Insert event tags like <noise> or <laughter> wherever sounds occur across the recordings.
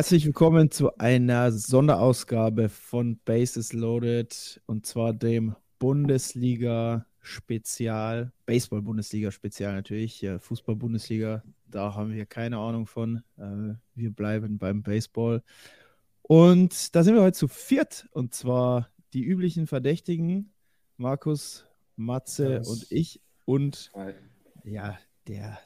Herzlich willkommen zu einer Sonderausgabe von Bases Loaded und zwar dem Bundesliga-Spezial, Baseball-Bundesliga-Spezial natürlich, ja, Fußball-Bundesliga, da haben wir keine Ahnung von. Äh, wir bleiben beim Baseball. Und da sind wir heute zu viert und zwar die üblichen Verdächtigen, Markus, Matze Yes. und ich und ja, der,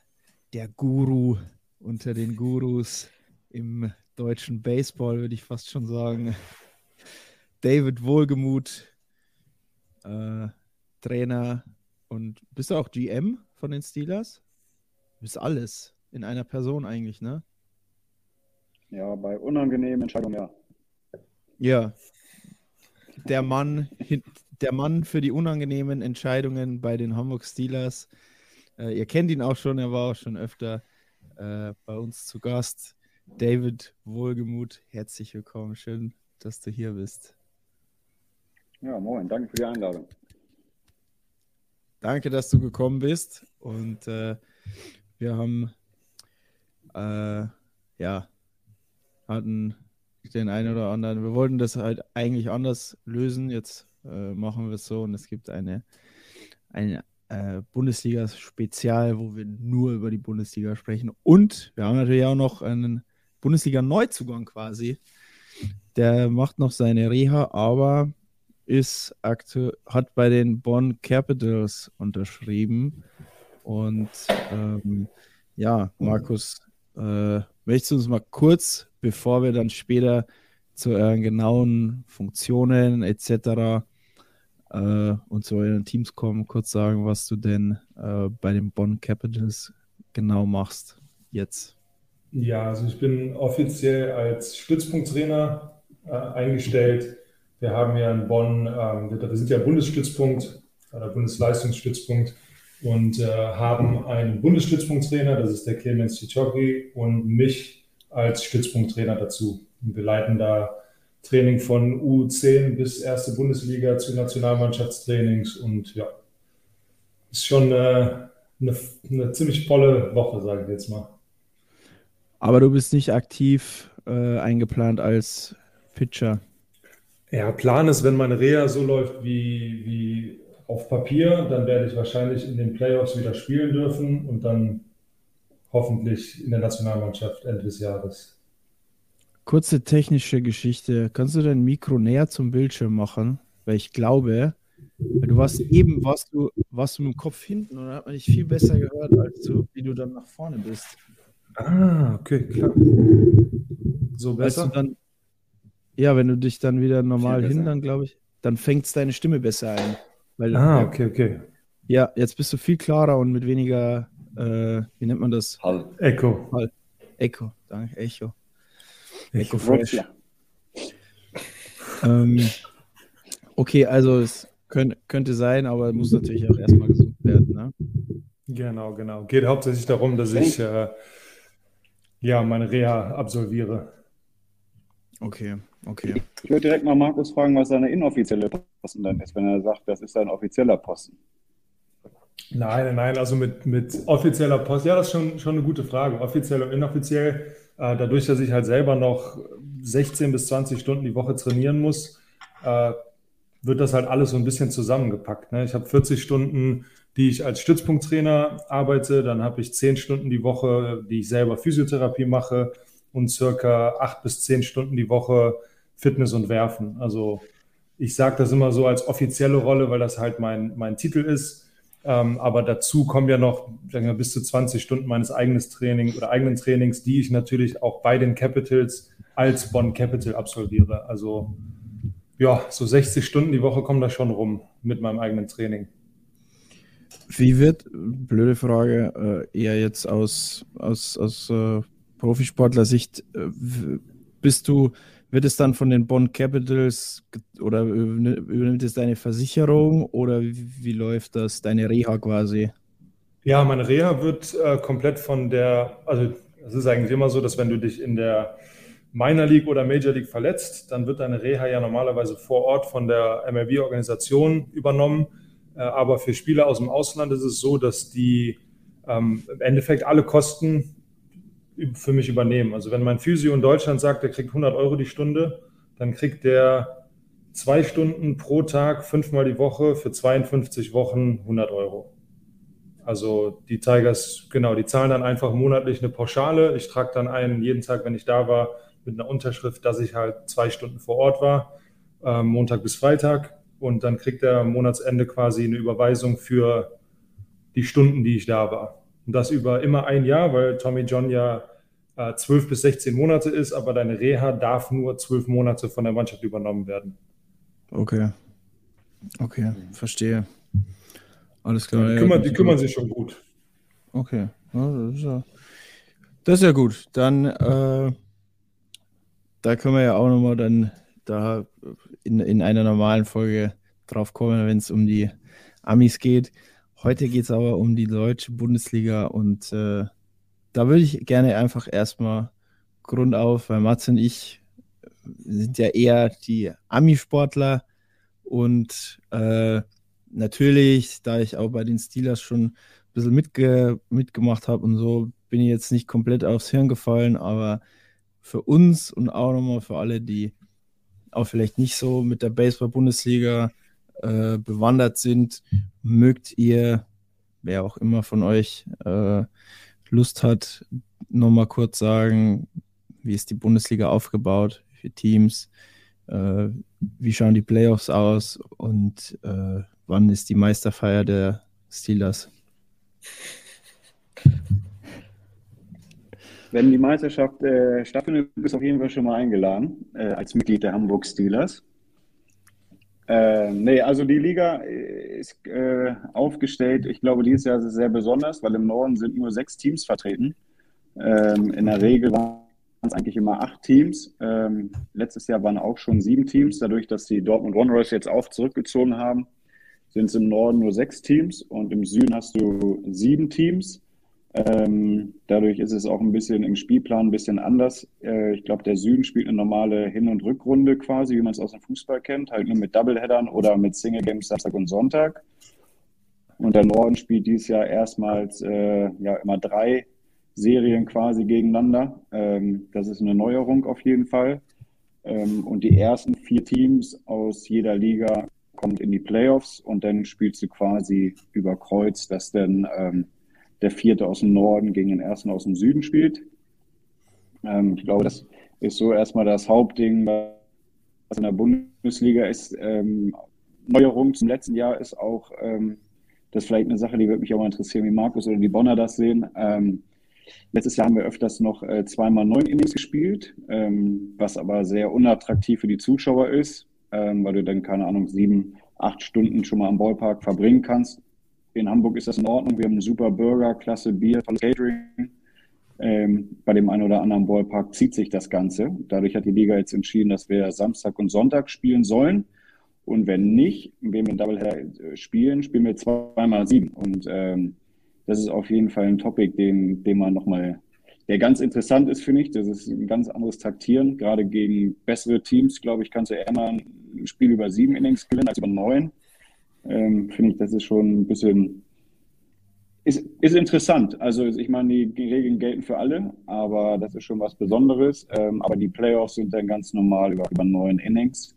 der Guru unter den Gurus im deutschen Baseball, würde ich fast schon sagen. David Wohlgemuth, äh, Trainer und bist du auch GM von den Steelers? Du bist alles in einer Person eigentlich, ne? Ja, bei unangenehmen Entscheidungen, ja. Ja. Der Mann, der Mann für die unangenehmen Entscheidungen bei den Hamburg Steelers. Äh, ihr kennt ihn auch schon, er war auch schon öfter äh, bei uns zu Gast. David Wohlgemuth, herzlich willkommen. Schön, dass du hier bist. Ja, moin, danke für die Einladung. Danke, dass du gekommen bist. Und äh, wir haben äh, ja hatten den einen oder anderen. Wir wollten das halt eigentlich anders lösen. Jetzt äh, machen wir es so und es gibt eine, eine äh, Bundesliga-Spezial, wo wir nur über die Bundesliga sprechen. Und wir haben natürlich auch noch einen Bundesliga-Neuzugang quasi. Der macht noch seine Reha, aber ist aktu hat bei den Bonn Capitals unterschrieben. Und ähm, ja, Markus, äh, möchtest du uns mal kurz, bevor wir dann später zu euren genauen Funktionen etc. Äh, und zu euren Teams kommen, kurz sagen, was du denn äh, bei den Bonn Capitals genau machst jetzt? Ja, also ich bin offiziell als Stützpunkttrainer äh, eingestellt. Wir haben ja in Bonn, ähm, wir, sind ja Bundesstützpunkt oder Bundesleistungsstützpunkt und äh, haben einen Bundesstützpunkttrainer, das ist der Clemens Cicciotti und mich als Stützpunkttrainer dazu. Und wir leiten da Training von U10 bis erste Bundesliga zu Nationalmannschaftstrainings und ja, ist schon äh, eine, eine ziemlich volle Woche, sage ich jetzt mal. Aber du bist nicht aktiv äh, eingeplant als Pitcher. Ja, Plan ist, wenn meine Reha so läuft wie, wie auf Papier, dann werde ich wahrscheinlich in den Playoffs wieder spielen dürfen und dann hoffentlich in der Nationalmannschaft Ende des Jahres. Kurze technische Geschichte. Kannst du dein Mikro näher zum Bildschirm machen? Weil ich glaube, du warst eben, warst du, warst du mit dem Kopf hinten und hat man dich viel besser gehört, als du, wie du dann nach vorne bist. Ah, okay, klar. So Als du besser? dann, ja, wenn du dich dann wieder normal Viel hin, besser. dann glaube ich, dann fängt deine Stimme besser ein. Weil, Ah, ja, okay, okay. ja, jetzt bist du viel klarer und mit weniger, äh, wie nennt man das? Hall. Echo. Echo, danke, Echo. Echo. Echo Fresh. Ähm, okay, also es könnt, könnte sein, aber muss natürlich auch erstmal gesucht werden. Ne? Genau, genau. Geht hauptsächlich darum, dass ich äh, ja meine Reha absolviere. Okay, okay. Ich würde direkt mal Markus fragen, was seine inoffizielle Posten dann ist, wenn er sagt, das ist sein offizieller Posten. Nein, nein, also mit, mit offizieller Post, ja, das ist schon, schon eine gute Frage. Offiziell und inoffiziell, äh, dadurch, dass ich halt selber noch 16 bis 20 Stunden die Woche trainieren muss, äh, wird das halt alles so ein bisschen zusammengepackt. Ne? Ich habe 40 Stunden, die ich als Stützpunkttrainer arbeite, dann habe ich 10 Stunden die Woche, die ich selber Physiotherapie mache und circa 8 bis 10 Stunden die Woche Fitness und Werfen. Also ich sage das immer so als offizielle Rolle, weil das halt mein, mein Titel ist. Ähm, aber dazu kommen ja noch wir, bis zu 20 Stunden meines eigenen Trainings oder eigenen Trainings, die ich natürlich auch bei den Capitals als Bonn Capital absolviere. Also Ja, so 60 Stunden die Woche kommen da schon rum mit meinem eigenen Training. Wie wird, blöde Frage, äh, eher jetzt aus, aus, aus äh, Profisportler-Sicht, äh, bist du, wird es dann von den Bond Capitals oder übernimmt es deine Versicherung oder wie, wie läuft das, deine Reha quasi? Ja, meine Reha wird äh, komplett von der, also es ist eigentlich immer so, dass wenn du dich in der Minor League oder Major League verletzt, dann wird deine Reha ja normalerweise vor Ort von der MLB-Organisation übernommen. Äh, aber für Spieler aus dem Ausland ist es so, dass die ähm, im Endeffekt alle Kosten für mich übernehmen. Also wenn mein Physio in Deutschland sagt, er kriegt 100 Euro die Stunde, dann kriegt der zwei Stunden pro Tag, fünfmal die Woche für 52 Wochen 100 Euro. Also die Tigers, genau, die zahlen dann einfach monatlich eine Pauschale. Ich trage dann ein, jeden Tag, wenn ich da war, mit einer Unterschrift, dass ich halt zwei Stunden vor Ort war, äh, Montag bis Freitag. Und dann kriegt er am Monatsende quasi eine Überweisung für die Stunden, die ich da war. Und das über immer ein Jahr, weil Tommy John ja äh, 12 bis 16 Monate ist, aber deine Reha darf nur zwölf Monate von der Mannschaft übernommen werden. Okay. Okay, verstehe. Alles klar. Die, kümmern, die kümmern sich schon gut. Okay. Das, ist ja, das, ist ja, gut. Dann äh, da können wir ja auch nochmal dann da in, in einer normalen Folge drauf kommen, wenn es um die Amis geht. Heute geht es aber um die deutsche Bundesliga und äh, da würde ich gerne einfach erstmal Grund auf, weil Mats und ich sind ja eher die Ami-Sportler und äh, natürlich, da ich auch bei den Steelers schon ein bisschen mitge mitgemacht habe und so, bin ich jetzt nicht komplett aufs Hirn gefallen, aber für uns und auch nochmal für alle, die auch vielleicht nicht so mit der Baseball-Bundesliga äh, bewandert sind, mögt ihr, wer auch immer von euch äh, Lust hat, nochmal kurz sagen, wie ist die Bundesliga aufgebaut, wie viele Teams, äh, wie schauen die Playoffs aus und äh, wann ist die Meisterfeier der Steelers? Wenn die Meisterschaft äh, stattfindet, bist du auf jeden Fall schon mal eingeladen äh, als Mitglied der Hamburg Steelers. Äh, nee, also die Liga äh, ist äh, aufgestellt. Ich glaube, dieses Jahr ist es sehr besonders, weil im Norden sind nur sechs Teams vertreten. Ähm, in der Regel waren es eigentlich immer acht Teams. Ähm, letztes Jahr waren auch schon sieben Teams. Dadurch, dass die Dortmund Wanderers jetzt auch zurückgezogen haben, sind es im Norden nur sechs Teams und im Süden hast du sieben Teams. Ähm, dadurch ist es auch ein bisschen im Spielplan ein bisschen anders. Äh, ich glaube, der Süden spielt eine normale Hin- und Rückrunde quasi, wie man es aus dem Fußball kennt, halt nur mit Doubleheadern oder mit Single Games Samstag und Sonntag. Und der Norden spielt dieses Jahr erstmals äh, ja immer drei Serien quasi gegeneinander. Ähm, das ist eine Neuerung auf jeden Fall. Ähm, und die ersten vier Teams aus jeder Liga kommen in die Playoffs und dann spielst du quasi über Kreuz, dass dann ähm, der vierte aus dem Norden gegen den ersten aus dem Süden spielt. Ähm, ich glaube, das ist so erstmal das Hauptding, was in der Bundesliga ist. Ähm, Neuerung zum letzten Jahr ist auch, ähm, das ist vielleicht eine Sache, die würde mich auch mal interessieren, wie Markus oder die Bonner das sehen. Ähm, letztes Jahr haben wir öfters noch äh, zweimal neun Innings gespielt, ähm, was aber sehr unattraktiv für die Zuschauer ist, ähm, weil du dann, keine Ahnung, sieben, acht Stunden schon mal am Ballpark verbringen kannst. In Hamburg ist das in Ordnung. Wir haben einen super Burger, klasse Bier, tolles Catering. Ähm, bei dem einen oder anderen Ballpark zieht sich das Ganze. Dadurch hat die Liga jetzt entschieden, dass wir Samstag und Sonntag spielen sollen. Und wenn nicht, wenn wir Doubleheader äh, spielen, spielen wir zweimal sieben. Und ähm, das ist auf jeden Fall ein Topic, den, den man nochmal, der ganz interessant ist, finde ich. Das ist ein ganz anderes Taktieren. Gerade gegen bessere Teams, glaube ich, kannst du eher mal ein Spiel über sieben Innings gewinnen als über neun ähm, finde ich, das ist schon ein bisschen, ist, ist interessant. Also ich meine, die Regeln gelten für alle, aber das ist schon was Besonderes. Ähm, aber die Playoffs sind dann ganz normal über, über neun Innings.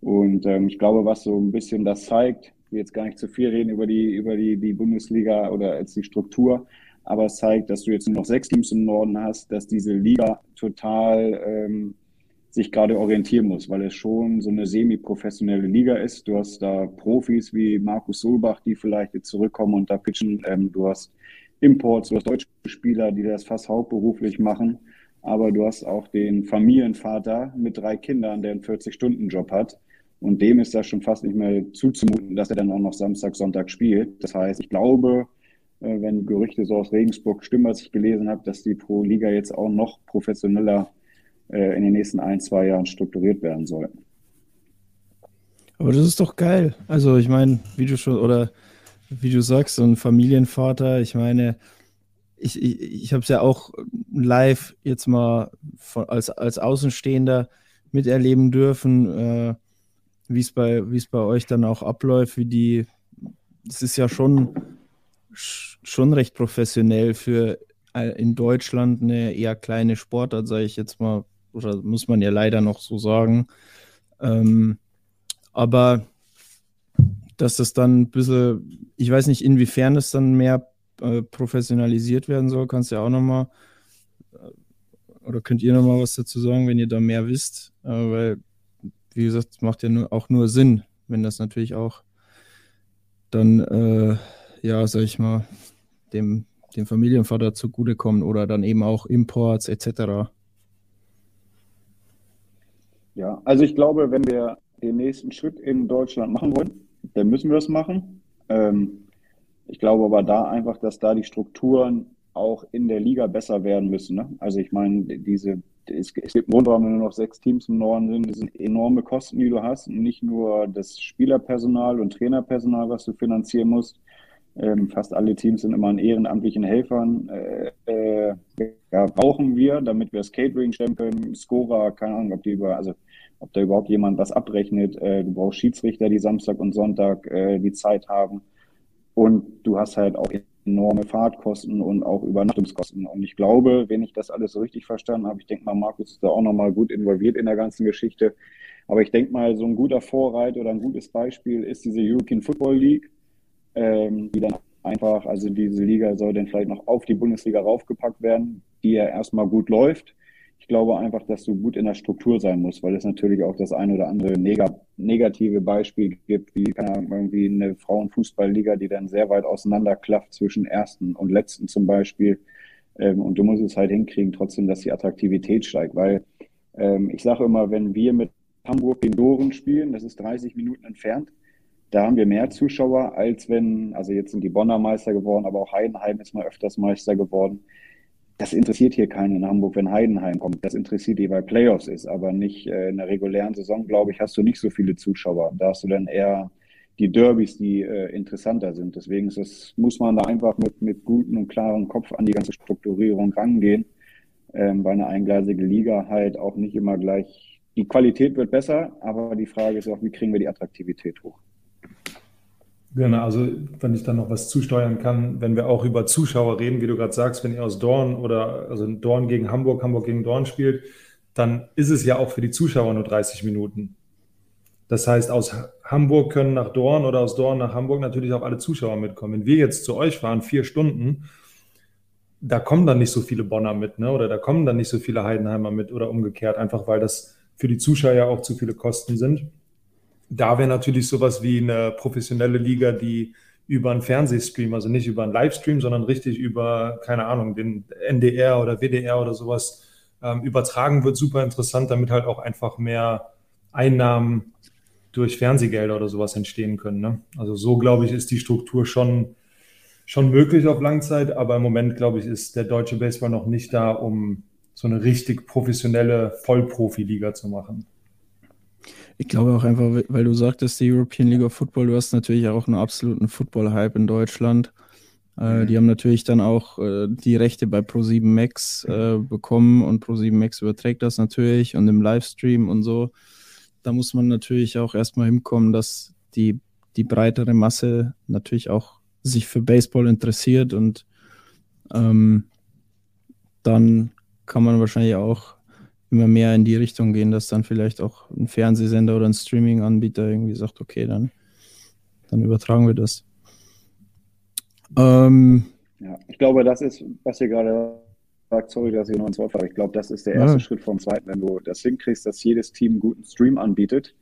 Und ähm, ich glaube, was so ein bisschen das zeigt, ich jetzt gar nicht zu viel reden über die, über die, die Bundesliga oder als die Struktur, aber es zeigt, dass du jetzt nur noch sechs Teams im Norden hast, dass diese Liga total ähm, sich gerade orientieren muss, weil es schon so eine semi-professionelle Liga ist. Du hast da Profis wie Markus Solbach, die vielleicht jetzt zurückkommen und da pitchen. Ähm, du hast Imports, du hast deutsche Spieler, die das fast hauptberuflich machen. Aber du hast auch den Familienvater mit drei Kindern, der einen 40-Stunden-Job hat. Und dem ist das schon fast nicht mehr zuzumuten, dass er dann auch noch Samstag, Sonntag spielt. Das heißt, ich glaube, äh, wenn Gerüchte so aus Regensburg stimmen, was ich gelesen habe, dass die Pro Liga jetzt auch noch professioneller äh, in den nächsten ein, zwei Jahren strukturiert werden soll. Aber das ist doch geil. Also ich meine, wie du schon, oder wie du sagst, so ein Familienvater, ich meine, ich, ich, ich habe es ja auch live jetzt mal von, als, als Außenstehender miterleben dürfen, äh, wie es bei, bei euch dann auch abläuft, wie die, es ist ja schon, schon recht professionell für äh, in Deutschland eine eher kleine Sportart, sage ich jetzt mal, oder muss man ja leider noch so sagen. Ähm, aber dass das dann ein bisschen, ich weiß nicht, inwiefern es dann mehr äh, professionalisiert werden soll, kannst du ja auch nochmal, äh, oder könnt ihr nochmal was dazu sagen, wenn ihr da mehr wisst, äh, weil, wie gesagt, es macht ja nur, auch nur Sinn, wenn das natürlich auch dann, äh, ja, sag ich mal, dem, dem Familienvater zugutekommt oder dann eben auch Imports etc. Ja, also ich glaube, wenn wir den nächsten Schritt in Deutschland machen wollen, dann müssen wir es machen. Ähm, ich glaube aber da einfach, dass da die Strukturen auch in der Liga besser werden müssen. Ne? Also ich meine, diese, es, es gibt einen Grund, warum nur noch sechs Teams im Norden sind. Das sind enorme Kosten, die du hast. Und nicht nur das Spielerpersonal und Trainerpersonal, was du finanzieren musst. Ähm, fast alle Teams sind immer an ehrenamtlichen Helfern. Äh, äh, ja, brauchen wir, damit wir das Catering stellen können. Scorer, keine Ahnung, ob die über, also ob da überhaupt jemand was abrechnet. Äh, du brauchst Schiedsrichter, die Samstag und Sonntag äh, die Zeit haben. Und du hast halt auch enorme Fahrtkosten und auch Übernachtungskosten. Und ich glaube, wenn ich das alles so richtig verstanden habe, ich denke mal, Markus ist da auch nochmal gut involviert in der ganzen Geschichte. Aber ich denke mal, so ein guter Vorreiter oder ein gutes Beispiel ist diese European Football League, ähm, die dann einfach, also diese Liga soll dann vielleicht noch auf die Bundesliga raufgepackt werden, die ja erstmal gut läuft ich glaube einfach, dass du gut in der Struktur sein musst, weil es natürlich auch das ein oder andere neg negative Beispiel gibt, wie irgendwie eine Frauenfußballliga, die dann sehr weit auseinanderklafft zwischen ersten und letzten zum Beispiel. Ähm, und du musst es halt hinkriegen, trotzdem, dass die Attraktivität steigt, weil ähm, ich sage immer, wenn wir mit Hamburg den Doren spielen, das ist 30 Minuten entfernt, da haben wir mehr Zuschauer, als wenn, also jetzt sind die Bonner Meister geworden, aber auch Heidenheim ist mal öfters Meister geworden das interessiert hier keinen in Hamburg, wenn Heidenheim kommt. Das interessiert die bei Playoffs ist, aber nicht äh, in der regulären Saison, glaube ich, hast du nicht so viele Zuschauer. Da hast du dann eher die Derbys, die äh, interessanter sind. Deswegen ist das, muss man da einfach mit, mit gutem und klarem Kopf an die ganze Strukturierung rangehen, ähm, weil eine eingleisige Liga halt auch nicht immer gleich, die Qualität wird besser, aber die Frage ist auch, wie kriegen wir die Attraktivität hoch? Genau, also wenn ich dann noch was zusteuern kann, wenn wir auch über Zuschauer reden, wie du gerade sagst, wenn ihr aus Dorn oder also Dorn gegen Hamburg, Hamburg gegen Dorn spielt, dann ist es ja auch für die Zuschauer nur 30 Minuten. Das heißt, aus Hamburg können nach Dorn oder aus Dorn nach Hamburg natürlich auch alle Zuschauer mitkommen. Wenn wir jetzt zu euch fahren, vier Stunden, da kommen dann nicht so viele Bonner mit, ne? oder da kommen dann nicht so viele Heidenheimer mit oder umgekehrt, einfach weil das für die Zuschauer ja auch zu viele Kosten sind da wäre natürlich sowas wie eine professionelle Liga, die über einen Fernsehstream, also nicht über einen Livestream, sondern richtig über, keine Ahnung, den NDR oder WDR oder sowas ähm, übertragen wird, super interessant, damit halt auch einfach mehr Einnahmen durch Fernsehgelder oder sowas entstehen können. Ne? Also so, glaube ich, ist die Struktur schon, schon möglich auf Langzeit, aber im Moment, glaube ich, ist der deutsche Baseball noch nicht da, um so eine richtig professionelle Vollprofi-Liga zu machen. Ich glaube auch einfach, weil du sagtest, die European League of Football, du hast natürlich auch einen absoluten Football-Hype in Deutschland. Äh, mhm. Die haben natürlich dann auch äh, die Rechte bei Pro7 Max äh, bekommen und Pro7 Max überträgt das natürlich und im Livestream und so. Da muss man natürlich auch erstmal hinkommen, dass die, die breitere Masse natürlich auch sich für Baseball interessiert und ähm, dann kann man wahrscheinlich auch immer mehr in die Richtung gehen, dass dann vielleicht auch ein Fernsehsender oder ein Streaming-Anbieter irgendwie sagt, okay, dann, dann übertragen wir das. Ähm, ja, ich glaube, das ist, was ihr gerade sagt, sorry, dass ich noch ins Wort fahre. Ich glaube, das ist der erste ja. Schritt vom zweiten. Wenn du das hinkriegst, dass jedes Team einen guten Stream anbietet,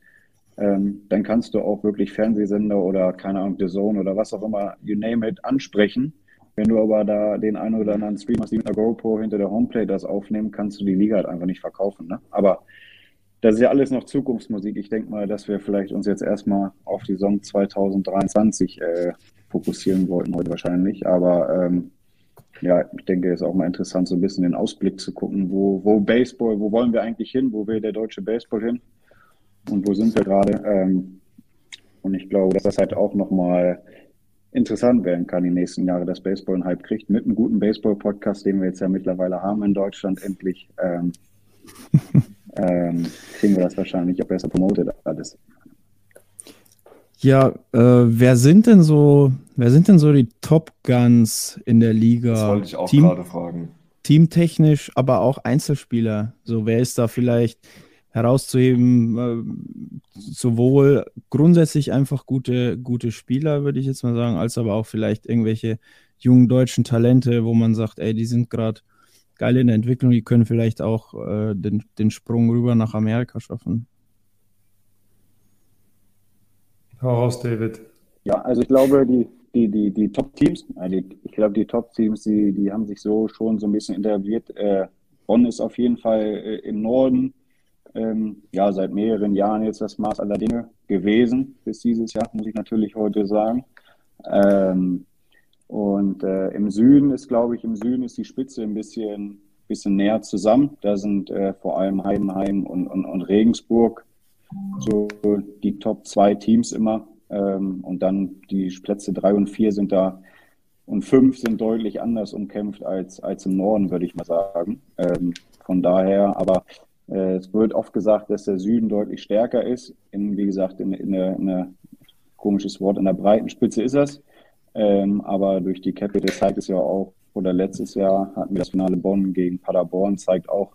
ähm, dann kannst du auch wirklich Fernsehsender oder, keine Ahnung, The Zone oder was auch immer, you name it, ansprechen wenn du aber da den einen oder anderen Stream hast, die mit einer GoPro hinter der Homeplay das aufnehmen, kannst du die Liga halt einfach nicht verkaufen. Ne? Aber das ist ja alles noch Zukunftsmusik. Ich denke mal, dass wir vielleicht uns jetzt erstmal auf die Saison 2023 äh, fokussieren wollten heute wahrscheinlich. Aber ähm, ja, ich denke, es ist auch mal interessant, so ein bisschen den Ausblick zu gucken, wo, wo Baseball, wo wollen wir eigentlich hin, wo will der deutsche Baseball hin und wo sind wir gerade. Ähm, und ich glaube, dass das halt auch nochmal interessant werden kann die nächsten Jahre, dass Baseball einen Hype kriegt, mit einem guten Baseball-Podcast, den wir jetzt ja mittlerweile haben in Deutschland, endlich ähm, <laughs> ähm, kriegen wir das wahrscheinlich auch besser promotet alles. Ja, äh, wer sind denn so, wer sind denn so die Top Guns in der Liga? Das wollte ich auch Team, gerade fragen. teamtechnisch, aber auch Einzelspieler. So, wer ist da vielleicht herauszuheben? Äh, sowohl grundsätzlich einfach gute, gute Spieler, würde ich jetzt mal sagen, als aber auch vielleicht irgendwelche jungen deutschen Talente, wo man sagt, ey, die sind gerade geil in der Entwicklung, die können vielleicht auch äh, den, den Sprung rüber nach Amerika schaffen. Hau raus, David. Ja, also ich glaube, die, die, die, die Top-Teams, also ich glaube, die Top-Teams, die, die haben sich so schon so ein bisschen etabliert. Äh, Bonn ist auf jeden Fall äh, im Norden, ähm, ja, seit mehreren Jahren jetzt das Maß aller Dinge gewesen, bis dieses Jahr, muss ich natürlich heute sagen. Ähm, und äh, im Süden ist, glaube ich, im Süden ist die Spitze ein bisschen, bisschen näher zusammen. Da sind äh, vor allem Heidenheim und, und, und Regensburg so die Top zwei Teams immer. Ähm, und dann die Plätze drei und vier sind da und fünf sind deutlich anders umkämpft als, als im Norden, würde ich mal sagen. Ähm, von daher, aber es wird oft gesagt, dass der Süden deutlich stärker ist. In, wie gesagt, in, in, der, in der komisches Wort, in der breiten Spitze ist das. Ähm, aber durch die Capital zeigt es ja auch, oder letztes Jahr hatten wir das Finale Bonn gegen Paderborn, zeigt auch,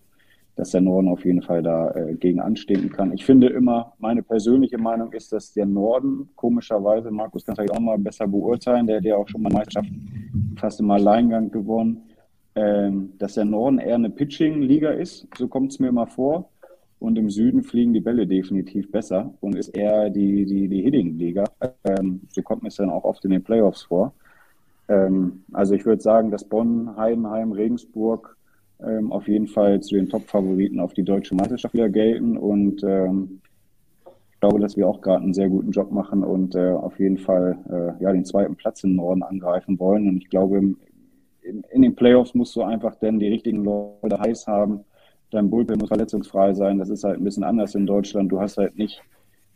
dass der Norden auf jeden Fall da äh, gegen anstinken kann. Ich finde immer, meine persönliche Meinung ist, dass der Norden komischerweise, Markus kann vielleicht auch mal besser beurteilen, der hat ja auch schon mal Meisterschaften fast im Alleingang gewonnen, ähm, dass der Norden eher eine Pitching-Liga ist, so kommt es mir immer vor. Und im Süden fliegen die Bälle definitiv besser und ist eher die, die, die Hitting-Liga. Ähm, so kommt es dann auch oft in den Playoffs vor. Ähm, also ich würde sagen, dass Bonn, Heidenheim, Regensburg, ähm, auf jeden Fall zu den Top-Favoriten auf die deutsche Meisterschaft wieder gelten. Und ähm, ich glaube, dass wir auch gerade einen sehr guten Job machen und äh, auf jeden Fall äh, ja, den zweiten Platz im Norden angreifen wollen. Und ich glaube, in, in den Playoffs musst du einfach denn die richtigen Leute heiß haben. Dein Bullpen muss verletzungsfrei sein. Das ist halt ein bisschen anders in Deutschland. Du hast halt nicht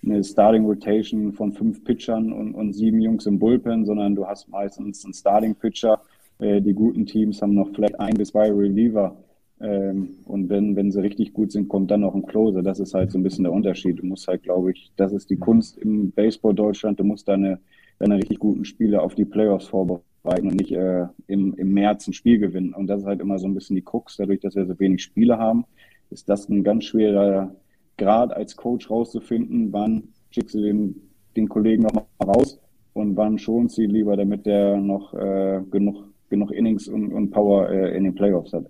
eine Starting Rotation von fünf Pitchern und, und sieben Jungs im Bullpen, sondern du hast meistens einen Starting Pitcher, äh, die guten Teams haben noch vielleicht ein bis zwei Reliever. Ähm, und wenn, wenn sie richtig gut sind, kommt dann noch ein Closer. Das ist halt so ein bisschen der Unterschied. Du musst halt, glaube ich, das ist die Kunst im Baseball Deutschland. Du musst deine, deine richtig guten Spiele auf die Playoffs vorbereiten und nicht äh, im, im März ein Spiel gewinnen. Und das ist halt immer so ein bisschen die Krux. Dadurch, dass wir so wenig Spiele haben, ist das ein ganz schwerer Grad als Coach rauszufinden, wann schickst du den, den Kollegen noch mal raus und wann schonst sie lieber, damit der noch äh, genug genug Innings und, und Power äh, in den Playoffs hat.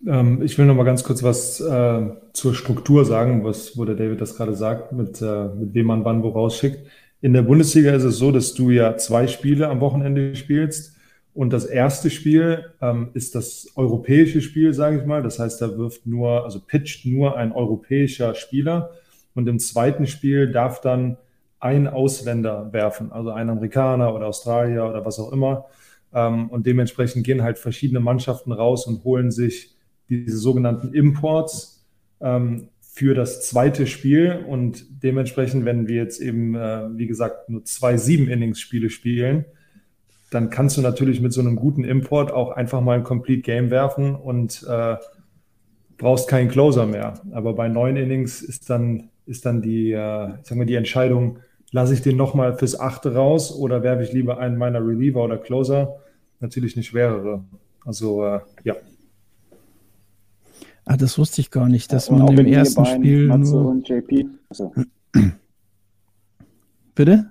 Ich will noch mal ganz kurz was äh, zur Struktur sagen, was, wo der David das gerade sagt, mit, mit wem man wann wo rausschickt. In der Bundesliga ist es so, dass du ja zwei Spiele am Wochenende spielst. Und das erste Spiel ähm, ist das europäische Spiel, sage ich mal. Das heißt, da wirft nur, also pitcht nur ein europäischer Spieler. Und im zweiten Spiel darf dann ein Ausländer werfen, also ein Amerikaner oder Australier oder was auch immer. Ähm, und dementsprechend gehen halt verschiedene Mannschaften raus und holen sich diese sogenannten Imports ähm, für das zweite Spiel. Und dementsprechend, wenn wir jetzt eben, äh, wie gesagt, nur zwei Sieben-Innings-Spiele spielen, dann kannst du natürlich mit so einem guten Import auch einfach mal ein Complete Game werfen und äh, brauchst keinen Closer mehr. Aber bei neun Innings ist dann, ist dann die, äh, sagen wir, die Entscheidung, lasse ich den nochmal fürs achte raus oder werfe ich lieber einen meiner Reliever oder Closer? Natürlich eine schwerere. Also äh, ja. Ah, das wusste ich gar nicht, dass ja, man im ersten Spiel Matze nur... und JP. Also. <clears throat> Bitte?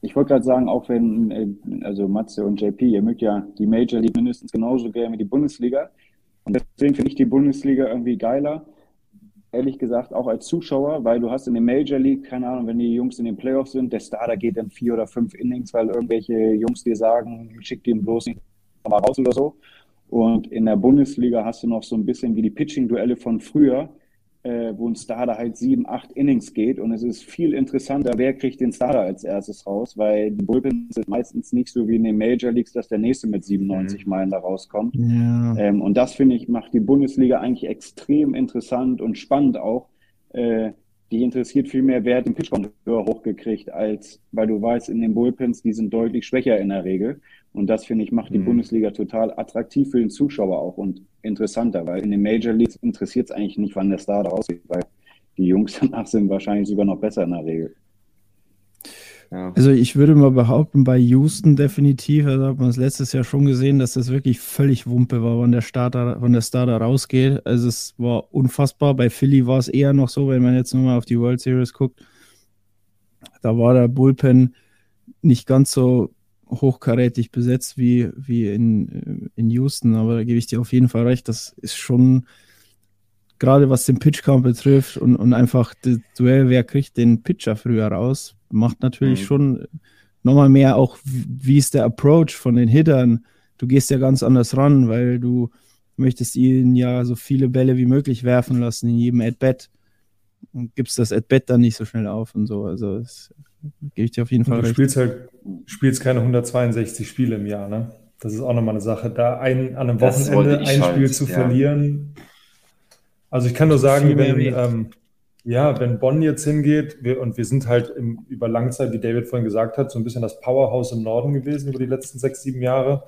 Ich wollte gerade sagen, auch wenn, äh, also Matze und JP, ihr mögt ja die Major League mindestens genauso gerne wie die Bundesliga. Und deswegen finde ich die Bundesliga irgendwie geiler, ehrlich gesagt, auch als Zuschauer, weil du hast in der Major League, keine Ahnung, wenn die Jungs in den Playoffs sind, der Starter geht dann vier oder fünf Innings, weil irgendwelche Jungs dir sagen, schick den bloß nicht mal raus oder so. Und in der Bundesliga hast du noch so ein bisschen wie die Pitching-Duelle von früher, äh, wo ein Starter halt sieben, acht Innings geht. Und es ist viel interessanter, wer kriegt den Starter als erstes raus, weil die Bullpens sind meistens nicht so wie in den Major Leagues, dass der nächste mit 97 mhm. Meilen da rauskommt. Ja. Ähm, und das, finde ich, macht die Bundesliga eigentlich extrem interessant und spannend auch. Äh, die interessiert viel mehr, wer hat den Pitchcount höher hochgekriegt, als, weil du weißt, in den Bullpens, die sind deutlich schwächer in der Regel. Und das, finde ich, macht die mhm. Bundesliga total attraktiv für den Zuschauer auch und interessanter, weil in den Major Leagues interessiert es eigentlich nicht, wann der Star da rausgeht, weil die Jungs <laughs> danach sind wahrscheinlich sogar noch besser in der Regel. Ja. Also ich würde mal behaupten, bei Houston definitiv, also hat man es letztes Jahr schon gesehen, dass das wirklich völlig Wumpe war, wann der Starter, wann der Starter rausgeht. Also es war unfassbar. Bei Philly war es eher noch so, wenn man jetzt nochmal auf die World Series guckt. Da war der Bullpen nicht ganz so hochkarätig besetzt wie, wie in, in Houston, aber da gebe ich dir auf jeden Fall recht, das ist schon gerade was den Pitchcount betrifft und, und einfach das Duell, wer kriegt den Pitcher früher raus, macht natürlich mhm. schon nochmal mehr auch, wie ist der Approach von den Hittern. Du gehst ja ganz anders ran, weil du möchtest ihnen ja so viele Bälle wie möglich werfen lassen in jedem At-Bat und gibst das At-Bat dann nicht so schnell auf und so. Also das gebe ich dir auf jeden Fall du recht. Spielst halt, spielst keine 162 Spiele im Jahr, ne? Das ist auch nochmal eine Sache. Da ein, an einem Wochenende ein halt, Spiel zu ja. verlieren. Also ich kann nur sagen, wenn, ähm, ja, wenn Bonn jetzt hingeht, wir, und wir sind halt im, über lange Zeit, wie David vorhin gesagt hat, so ein bisschen das Powerhouse im Norden gewesen über die letzten sechs, sieben Jahre.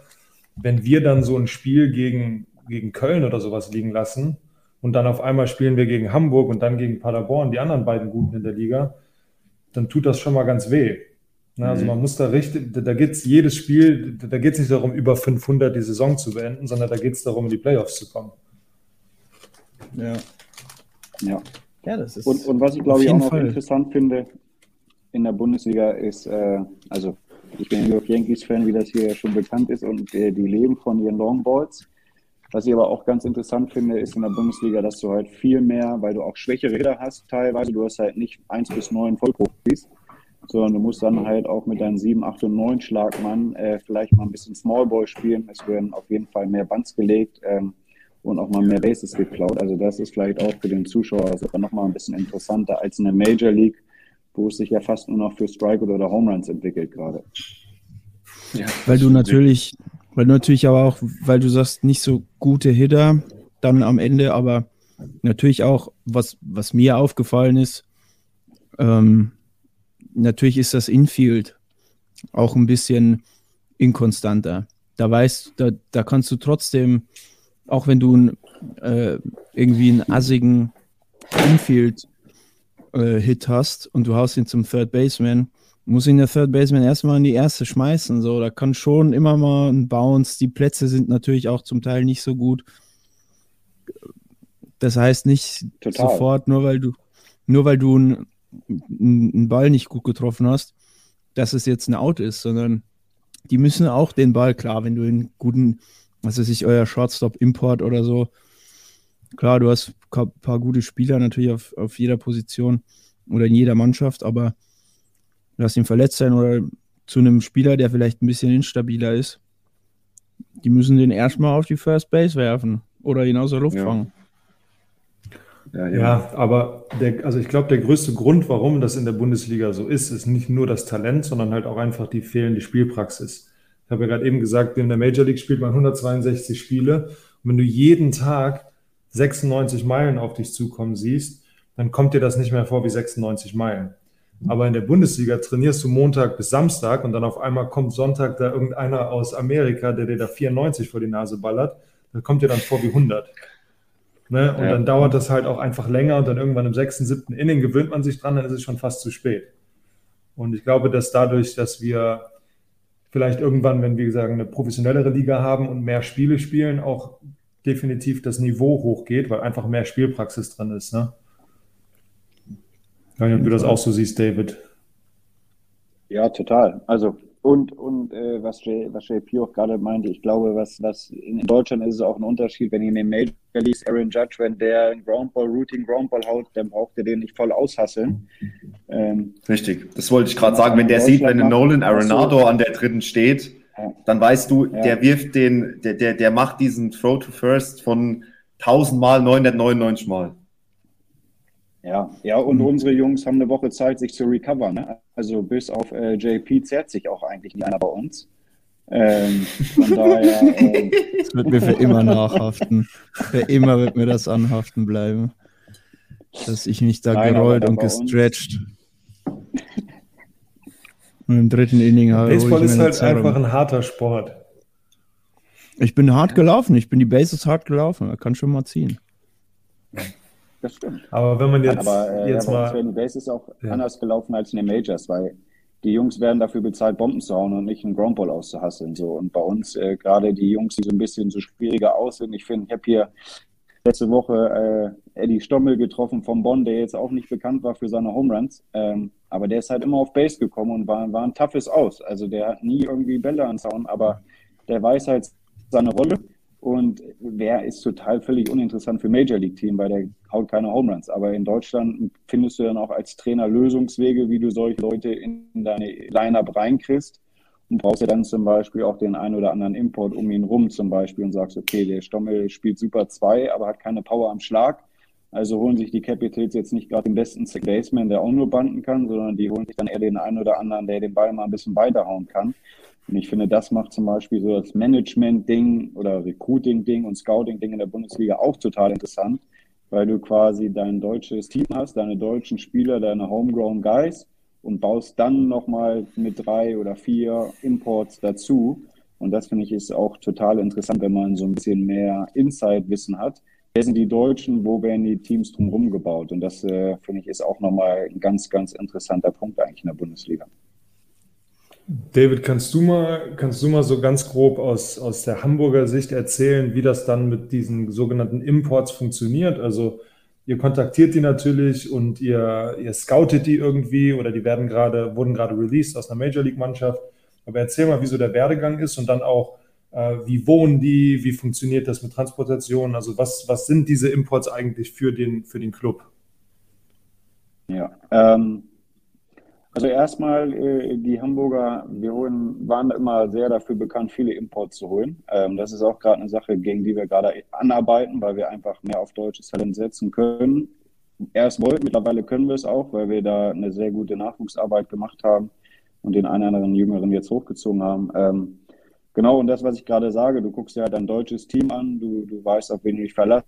Wenn wir dann so ein Spiel gegen, gegen Köln oder sowas liegen lassen und dann auf einmal spielen wir gegen Hamburg und dann gegen Paderborn, die anderen beiden Guten in der Liga, dann tut das schon mal ganz weh. Na, also mhm. man muss da richtig, da, da geht es jedes Spiel, da geht es nicht darum, über 500 die Saison zu beenden, sondern da geht es darum, in die Playoffs zu kommen. Ja. Ja. Ja, das ist. Und, und was ich glaube ich auch noch Fall. interessant finde in der Bundesliga ist, äh, also ich bin New York Yankees-Fan, wie das hier schon bekannt ist, und äh, die leben von ihren Longballs. Was ich aber auch ganz interessant finde, ist in der Bundesliga, dass du halt viel mehr, weil du auch schwächere Räder hast teilweise, du hast halt nicht 1 bis 9 Vollprofis, sondern du musst dann halt auch mit deinen 7, 8 und 9 Schlagmann äh, vielleicht mal ein bisschen Smallball spielen. Es werden auf jeden Fall mehr Bands gelegt. Ähm, und auch mal mehr Bases geklaut. Also das ist vielleicht auch für den Zuschauer sogar noch mal ein bisschen interessanter als in der Major League, wo es sich ja fast nur noch für Strike oder Home Runs entwickelt gerade. Ja, weil du natürlich, weil du natürlich aber auch, weil du sagst, nicht so gute Hitter dann am Ende, aber natürlich auch, was, was mir aufgefallen ist, ähm, natürlich ist das Infield auch ein bisschen inkonstanter. Da weißt, da, da kannst du trotzdem auch wenn du ein, äh, irgendwie einen assigen Infield-Hit äh, hast und du haust ihn zum Third Baseman, muss ihn der Third Baseman erstmal in die erste schmeißen. So, da kann schon immer mal ein Bounce. Die Plätze sind natürlich auch zum Teil nicht so gut. Das heißt nicht Total. sofort, nur weil du, nur weil du einen, einen Ball nicht gut getroffen hast, dass es jetzt ein Out ist, sondern die müssen auch den Ball, klar, wenn du einen guten was weiß ich, euer Shortstop-Import oder so. Klar, du hast ein paar gute Spieler natürlich auf, auf jeder Position oder in jeder Mannschaft, aber lass ihn verletzt sein oder zu einem Spieler, der vielleicht ein bisschen instabiler ist. Die müssen den erstmal auf die First Base werfen oder ihn aus der Luft ja. fangen. Ja, ja. ja, aber der, also ich glaube, der größte Grund, warum das in der Bundesliga so ist, ist nicht nur das Talent, sondern halt auch einfach die fehlende Spielpraxis. Ich habe ja gerade eben gesagt, in der Major League spielt man 162 Spiele. Und wenn du jeden Tag 96 Meilen auf dich zukommen siehst, dann kommt dir das nicht mehr vor wie 96 Meilen. Aber in der Bundesliga trainierst du Montag bis Samstag und dann auf einmal kommt Sonntag da irgendeiner aus Amerika, der dir da 94 vor die Nase ballert. Dann kommt dir dann vor wie 100. Ne? Und ja. dann dauert das halt auch einfach länger und dann irgendwann im sechsten, siebten Inning gewöhnt man sich dran, dann ist es schon fast zu spät. Und ich glaube, dass dadurch, dass wir vielleicht irgendwann, wenn wir sagen, eine professionellere Liga haben und mehr Spiele spielen, auch definitiv das Niveau hochgeht, weil einfach mehr Spielpraxis drin ist. Ne? Ich weiß nicht, ob du das auch so siehst, David. Ja, total. Also und, und äh, was, Jay, was JP auch gerade meinte, ich glaube, was, was in Deutschland ist es auch ein Unterschied, wenn ihr in den Major Leagues Aaron Judge, wenn der einen Groundball, Routing Groundball haut, dann braucht ihr den nicht voll aushasseln. Ähm, Richtig, das wollte ich gerade sagen. Wenn der sieht, wenn Nolan Arenado an der dritten steht, dann weißt du, ja. der wirft den, der, der, der macht diesen Throw to First von 1000 Mal 999 Mal. Ja, ja, und mhm. unsere Jungs haben eine Woche Zeit, sich zu recovern. Ne? Also bis auf äh, JP zerrt sich auch eigentlich nie einer bei uns. Ähm, von daher. <laughs> Ähm, das wird mir für immer nachhaften. Für immer wird mir das anhaften bleiben. Dass ich mich da Nein, gerollt und gestretched. Und im dritten Inning habe Baseball ist halt Zerrung. einfach ein harter Sport. Ich bin hart gelaufen. Ich bin die Bases hart gelaufen. Er kann schon mal ziehen. Das stimmt. Aber wenn man jetzt, aber, äh, jetzt mal. Die Bases auch ja. anders gelaufen als in den Majors, weil die Jungs werden dafür bezahlt, Bomben zu hauen und nicht einen Groundball auszuhasseln. So. Und bei uns, äh, gerade die Jungs, die so ein bisschen so schwieriger aussehen, ich finde, ich habe hier letzte Woche äh, Eddie Stommel getroffen vom Bonn, der jetzt auch nicht bekannt war für seine Home Runs. Ähm, aber der ist halt immer auf Base gekommen und war, war ein toughes Aus. Also der hat nie irgendwie Bälle anzauen, aber der weiß halt seine Rolle. Und wer ist total völlig uninteressant für Major League Team, weil der haut keine Home Runs. Aber in Deutschland findest du dann auch als Trainer Lösungswege, wie du solche Leute in deine Line-Up reinkriegst. Und brauchst ja dann zum Beispiel auch den einen oder anderen Import um ihn rum zum Beispiel und sagst, okay, der Stommel spielt super zwei, aber hat keine Power am Schlag. Also holen sich die Capitals jetzt nicht gerade den besten Second Baseman, der auch nur banden kann, sondern die holen sich dann eher den einen oder anderen, der den Ball mal ein bisschen weiterhauen kann. Und ich finde, das macht zum Beispiel so das Management-Ding oder Recruiting-Ding und Scouting-Ding in der Bundesliga auch total interessant, weil du quasi dein deutsches Team hast, deine deutschen Spieler, deine Homegrown Guys und baust dann nochmal mit drei oder vier Imports dazu. Und das finde ich ist auch total interessant, wenn man so ein bisschen mehr Inside-Wissen hat. Wer sind die Deutschen? Wo werden die Teams drumherum gebaut? Und das äh, finde ich ist auch nochmal ein ganz, ganz interessanter Punkt eigentlich in der Bundesliga. David, kannst du mal, kannst du mal so ganz grob aus, aus der Hamburger Sicht erzählen, wie das dann mit diesen sogenannten Imports funktioniert? Also ihr kontaktiert die natürlich und ihr, ihr scoutet die irgendwie oder die werden gerade, wurden gerade released aus einer Major League Mannschaft. Aber erzähl mal, wie so der Werdegang ist und dann auch, äh, wie wohnen die, wie funktioniert das mit Transportation? Also was, was sind diese Imports eigentlich für den, für den Club? Ja, ähm, also erstmal, äh, die Hamburger, wir holen, waren immer sehr dafür bekannt, viele Imports zu holen. Ähm, das ist auch gerade eine Sache, gegen die wir gerade anarbeiten, weil wir einfach mehr auf deutsches Talent setzen können. Erst wollten, mittlerweile können wir es auch, weil wir da eine sehr gute Nachwuchsarbeit gemacht haben und den einen oder anderen Jüngeren jetzt hochgezogen haben. Ähm, genau, und das, was ich gerade sage, du guckst ja dein deutsches Team an, du, du weißt, auf wen du dich verlassen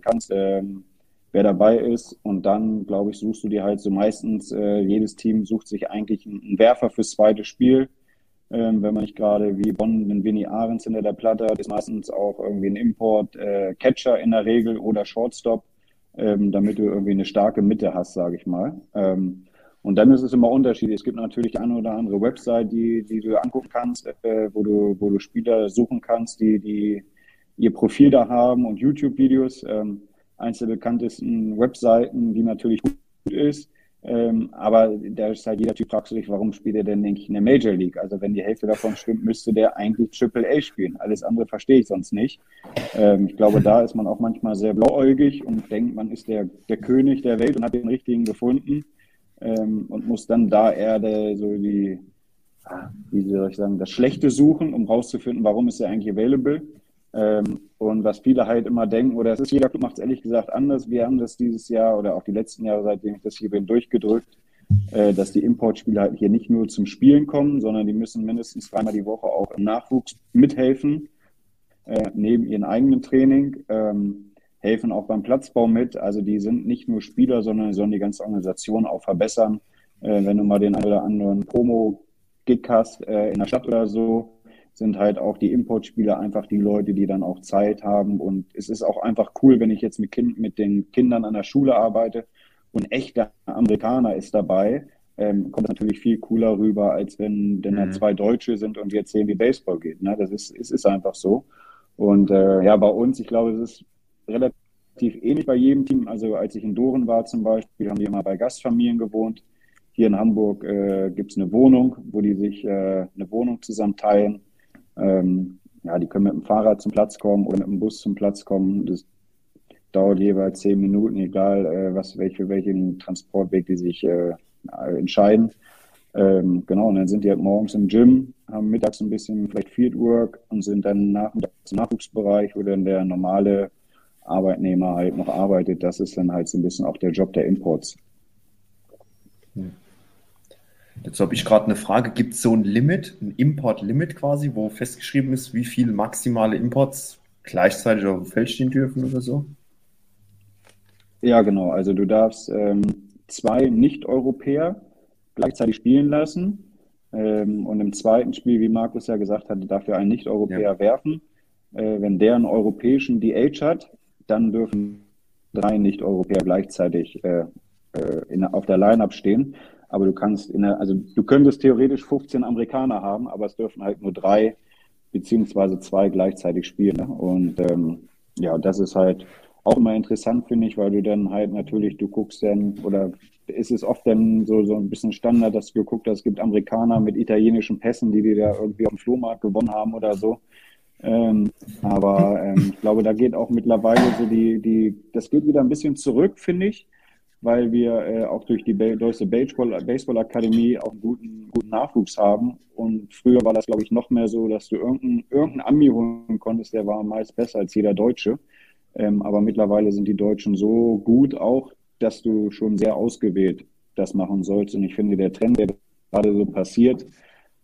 kannst. Ähm, wer dabei ist. Und dann, glaube ich, suchst du dir halt so meistens, äh, jedes Team sucht sich eigentlich einen Werfer fürs zweite Spiel. Ähm, wenn man nicht gerade wie Bonn einen Vinny Ahrens hinter der Platte hat, ist meistens auch irgendwie ein Import, äh, Catcher in der Regel oder Shortstop, ähm, damit du irgendwie eine starke Mitte hast, sage ich mal. Ähm, und dann ist es immer unterschiedlich. Es gibt natürlich eine oder andere Website, die, die du angucken kannst, äh, wo du, wo du Spieler suchen kannst, die, die ihr Profil da haben und YouTube-Videos. Ähm, eines der bekanntesten Webseiten, die natürlich gut ist. Ähm, aber da ist halt jeder Typ fragt sich, warum spielt er denn nicht in der Major League? Also wenn die Hälfte davon stimmt, müsste der eigentlich Triple A spielen. Alles andere verstehe ich sonst nicht. Ähm, ich glaube, da ist man auch manchmal sehr blauäugig und denkt, man ist der, der König der Welt und hat den richtigen gefunden ähm, und muss dann da eher der, so die, ah, wie soll ich sagen, das Schlechte suchen, um rauszufinden, warum ist er eigentlich available. Ähm, und was viele halt immer denken, oder es ist jeder Club macht es ehrlich gesagt anders. Wir haben das dieses Jahr oder auch die letzten Jahre, seitdem ich das hier bin, durchgedrückt, äh, dass die Importspieler halt hier nicht nur zum Spielen kommen, sondern die müssen mindestens dreimal die Woche auch im Nachwuchs mithelfen, äh, neben ihrem eigenen Training, ähm, helfen auch beim Platzbau mit. Also die sind nicht nur Spieler, sondern sollen die ganze Organisation auch verbessern. Äh, wenn du mal den einen oder anderen Promo-Gig hast äh, in der Stadt oder so, sind halt auch die Importspieler einfach die Leute, die dann auch Zeit haben. Und es ist auch einfach cool, wenn ich jetzt mit, kind, mit den Kindern an der Schule arbeite und echter Amerikaner ist dabei, ähm, kommt es natürlich viel cooler rüber, als wenn, wenn mhm. da zwei Deutsche sind und die erzählen, wie Baseball geht. Ne? Das ist, es ist einfach so. Und äh, ja, bei uns, ich glaube, es ist relativ ähnlich bei jedem Team. Also als ich in Doren war zum Beispiel, haben die immer bei Gastfamilien gewohnt. Hier in Hamburg äh, gibt es eine Wohnung, wo die sich äh, eine Wohnung zusammen teilen. Ähm, ja, die können mit dem Fahrrad zum Platz kommen oder mit dem Bus zum Platz kommen. Das dauert jeweils zehn Minuten, egal äh, was, welche, welchen Transportweg die sich äh, entscheiden. Ähm, genau, und dann sind die halt morgens im Gym, haben mittags ein bisschen vielleicht Fieldwork und sind dann nachmittags im Nachwuchsbereich, wo dann der normale Arbeitnehmer halt noch arbeitet. Das ist dann halt so ein bisschen auch der Job der Imports. Jetzt habe ich gerade eine Frage. Gibt es so ein Limit, ein Import-Limit quasi, wo festgeschrieben ist, wie viele maximale Imports gleichzeitig auf dem Feld stehen dürfen oder so? Ja, genau. Also du darfst ähm, zwei Nicht-Europäer gleichzeitig spielen lassen. Ähm, und im zweiten Spiel, wie Markus ja gesagt hatte, dafür einen Nicht-Europäer ja. werfen. Äh, wenn der einen europäischen DH hat, dann dürfen drei Nicht-Europäer gleichzeitig äh, äh, in, auf der Line-Up stehen. Aber du kannst in der, also du könntest theoretisch 15 Amerikaner haben, aber es dürfen halt nur drei beziehungsweise zwei gleichzeitig spielen. Ne? Und ähm, ja, das ist halt auch immer interessant, finde ich, weil du dann halt natürlich, du guckst dann, oder ist es oft dann so, so ein bisschen Standard, dass du geguckt hast, es gibt Amerikaner mit italienischen Pässen, die die da irgendwie dem Flohmarkt gewonnen haben oder so. Ähm, aber ähm, ich glaube, da geht auch mittlerweile so die, die, das geht wieder ein bisschen zurück, finde ich, weil wir äh, auch durch die Deutsche Baseball, Baseball Akademie auch einen guten, guten Nachwuchs haben. Und früher war das, glaube ich, noch mehr so, dass du irgendeinen irgendein Ami holen konntest, der war meist besser als jeder Deutsche. Ähm, aber mittlerweile sind die Deutschen so gut auch, dass du schon sehr ausgewählt das machen sollst. Und ich finde, der Trend, der gerade so passiert,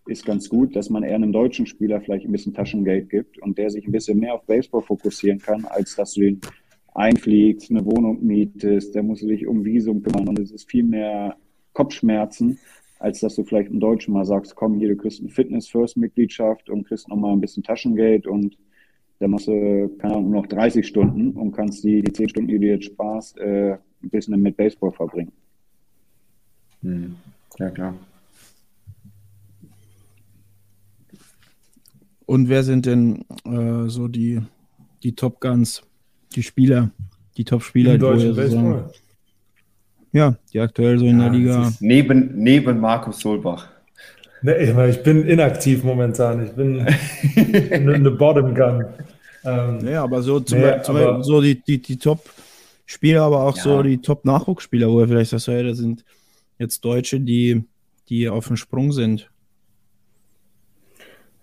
ist ganz gut, dass man eher einem deutschen Spieler vielleicht ein bisschen Taschengeld gibt und der sich ein bisschen mehr auf Baseball fokussieren kann, als dass du den einfliegst, eine Wohnung mietest, der muss sich um Visum kümmern und es ist viel mehr Kopfschmerzen, als dass du vielleicht im Deutschen mal sagst, komm hier, du kriegst eine Fitness-First-Mitgliedschaft und kriegst nochmal ein bisschen Taschengeld und dann machst du, keine Ahnung, nur noch 30 Stunden und kannst die, die 10 Stunden, die du jetzt sparst, äh, ein bisschen mit Baseball verbringen. Hm. Ja, klar. Und wer sind denn äh, so die, die Top Guns, die Spieler, die Top-Spieler Baseball? Ja, die aktuell so in ja, der Liga. Neben, neben Markus Solbach. Nee, ich bin inaktiv momentan. Ich bin <laughs> eine Bottom Gun. Ähm, ja, aber so, zum, nee, zum aber, so die, die, die Top-Spieler, aber auch ja. so die Top-Nachwuchsspieler, wo er vielleicht das hey, das sind jetzt Deutsche, die, die auf dem Sprung sind.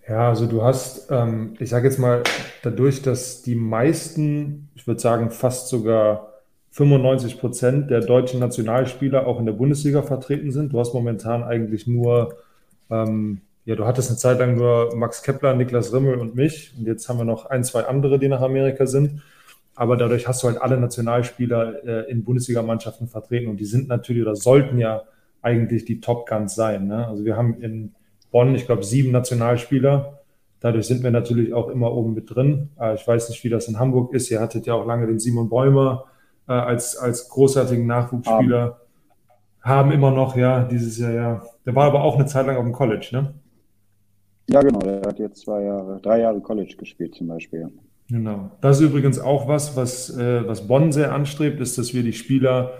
Ja, also du hast, ähm, ich sage jetzt mal, dadurch, dass die meisten, ich würde sagen fast sogar 95 Prozent der deutschen Nationalspieler auch in der Bundesliga vertreten sind. Du hast momentan eigentlich nur, ähm, ja, du hattest eine Zeit lang nur Max Kepler, Niklas Rimmel und mich. Und jetzt haben wir noch ein, zwei andere, die nach Amerika sind. Aber dadurch hast du halt alle Nationalspieler äh, in Bundesligamannschaften vertreten. Und die sind natürlich oder sollten ja eigentlich die Top Guns sein. Ne? Also wir haben in Bonn, ich glaube, sieben Nationalspieler. Dadurch sind wir natürlich auch immer oben mit drin. Äh, ich weiß nicht, wie das in Hamburg ist. Ihr hattet ja auch lange den Simon Bäumer äh, als, als großartigen Nachwuchsspieler. Haben. haben immer noch, ja, dieses Jahr, ja. Der war aber auch eine Zeit lang auf dem College, ne? Ja, genau. Der hat jetzt zwei Jahre, drei Jahre College gespielt zum Beispiel. Genau. Das ist übrigens auch was, was, äh, was Bonn sehr anstrebt, ist, dass wir die Spieler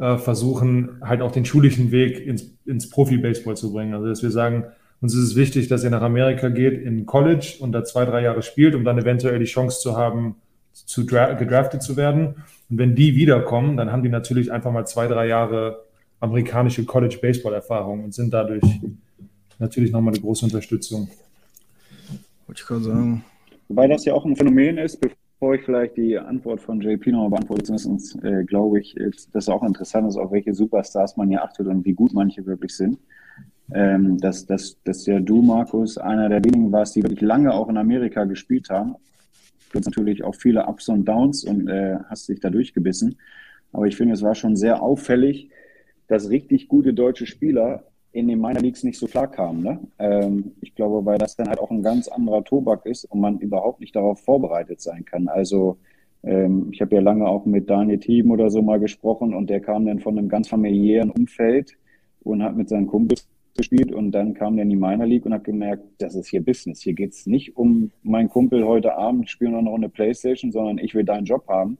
versuchen, halt auch den schulischen Weg ins, ins Profi-Baseball zu bringen. Also, dass wir sagen, uns ist es wichtig, dass ihr nach Amerika geht, in College und da zwei, drei Jahre spielt, um dann eventuell die Chance zu haben, zu gedraftet zu werden. Und wenn die wiederkommen, dann haben die natürlich einfach mal zwei, drei Jahre amerikanische College-Baseball-Erfahrung und sind dadurch natürlich nochmal eine große Unterstützung. Wollte ich gerade sagen. Wobei das ja auch ein Phänomen ist, bevor ich vielleicht die Antwort von JP nochmal beantworte, zumindest äh, glaube ich, ist, dass auch interessant ist, auf welche Superstars man hier achtet und wie gut manche wirklich sind ähm, dass, dass, dass ja du, Markus, einer der wenigen warst, die wirklich lange auch in Amerika gespielt haben. Du hast natürlich auch viele Ups und Downs und äh, hast dich da durchgebissen. Aber ich finde, es war schon sehr auffällig, dass richtig gute deutsche Spieler in den Minor Leagues nicht so klar kamen. Ne? Ähm, ich glaube, weil das dann halt auch ein ganz anderer Tobak ist und man überhaupt nicht darauf vorbereitet sein kann. Also ähm, ich habe ja lange auch mit Daniel Thieben oder so mal gesprochen und der kam dann von einem ganz familiären Umfeld und hat mit seinen Kumpels gespielt und dann kam der in die Minor League und hat gemerkt, das ist hier Business. Hier geht es nicht um meinen Kumpel heute Abend, ich spiele noch eine Playstation, sondern ich will deinen Job haben.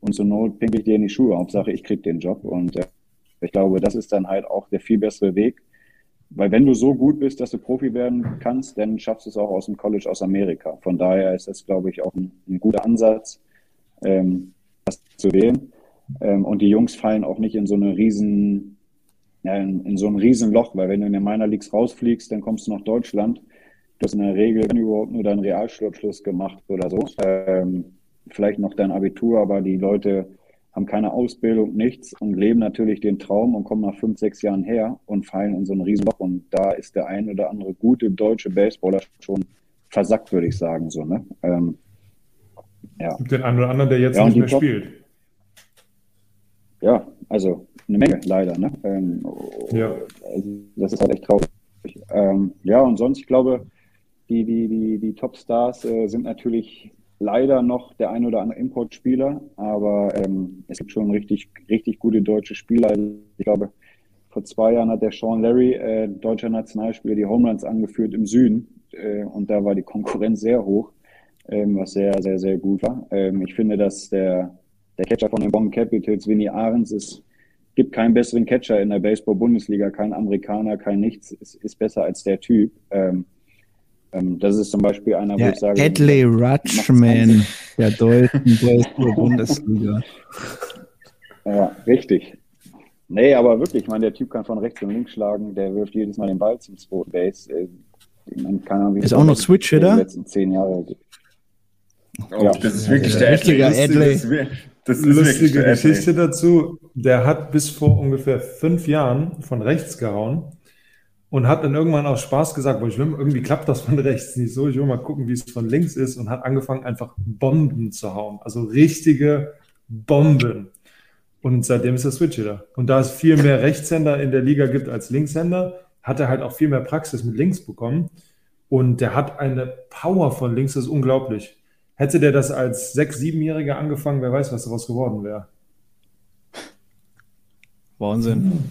Und zur Not pinkel ich dir in die Schuhe. Hauptsache, ich krieg den Job. Und äh, ich glaube, das ist dann halt auch der viel bessere Weg. Weil wenn du so gut bist, dass du Profi werden kannst, dann schaffst du es auch aus dem College aus Amerika. Von daher ist das, glaube ich, auch ein, ein guter Ansatz, ähm, das zu wählen. Ähm, und die Jungs fallen auch nicht in so eine riesen ja, in, in so ein Riesenloch, weil wenn du in der Minor Leagues rausfliegst, dann kommst du nach Deutschland. Du hast in der Regel überhaupt nur deinen Realschulabschluss gemacht oder so. Ähm, vielleicht noch dein Abitur, aber die Leute haben keine Ausbildung, nichts und leben natürlich den Traum und kommen nach fünf, sechs Jahren her und fallen in so ein Riesenloch. Und da ist der ein oder andere gute deutsche Baseballer schon versackt, würde ich sagen. So, ne? Ähm, ja. Den einen oder anderen, der jetzt Ja, nicht mehr Top- spielt. ja, also eine Menge leider. Ne? Ähm, Ja. also das ist halt echt traurig. Ähm, ja, und sonst, ich glaube, die, die, die, die Topstars äh, sind natürlich leider noch der ein oder andere Importspieler, aber ähm, es gibt schon richtig, richtig gute deutsche Spieler. Ich glaube, vor zwei Jahren hat der Sean Larry, äh, deutscher Nationalspieler, die Home Runs angeführt im Süden äh, und da war die Konkurrenz sehr hoch, ähm, was sehr, sehr, sehr gut war. Ähm, ich finde, dass der, der Catcher von den Bonn Capitals, Vinny Ahrens, ist gibt keinen besseren Catcher in der Baseball-Bundesliga, kein Amerikaner, kein nichts, ist, ist besser als der Typ. Ähm, ähm, das ist zum Beispiel einer, wo Ja, ich sage, keinen Rutschman der deutschen Baseball-Bundesliga. <laughs> Ja, richtig. Nee, aber wirklich, ich meine, der Typ kann von rechts und links schlagen, der wirft jedes Mal den Ball zum zweiten Base. Äh, ich meine, keine Ahnung, wie Ist auch noch die Switch-Hitter? letzten zehn Jahre. Oh, Ja. Das ist wirklich Ja, der richtiger Lustige, Adley. Das ist, Lustige. Geschichte dazu. Der hat bis vor ungefähr fünf Jahren von rechts gehauen und hat dann irgendwann aus Spaß gesagt, boah, ich will, irgendwie klappt das von rechts nicht so, ich will mal gucken, wie es von links ist und hat angefangen, einfach Bomben zu hauen. Also richtige Bomben. Und seitdem ist er Switch-Hitter. Und da es viel mehr Rechtshänder in der Liga gibt als Linkshänder, hat er halt auch viel mehr Praxis mit links bekommen. Und der hat eine Power von links, das ist unglaublich. Hätte der das als sechs-, siebenjähriger angefangen, wer weiß, was daraus geworden wäre. Wahnsinn.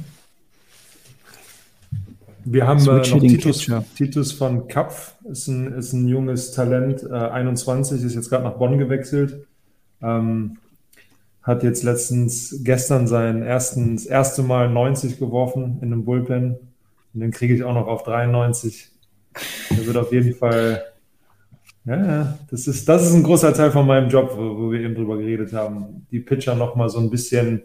Wir haben äh, noch Titus. Titus von Kapf, ist ein, ist ein junges Talent, äh, 21, ist jetzt gerade nach Bonn gewechselt. Ähm, hat jetzt letztens, gestern sein ersten, das erste Mal 90 geworfen in einem Bullpen. Und den kriege ich auch noch auf 93. Der wird auf jeden Fall, ja, ja, das ist, das ist ein großer Teil von meinem Job, wo, wir eben drüber geredet haben. Die Pitcher noch mal so ein bisschen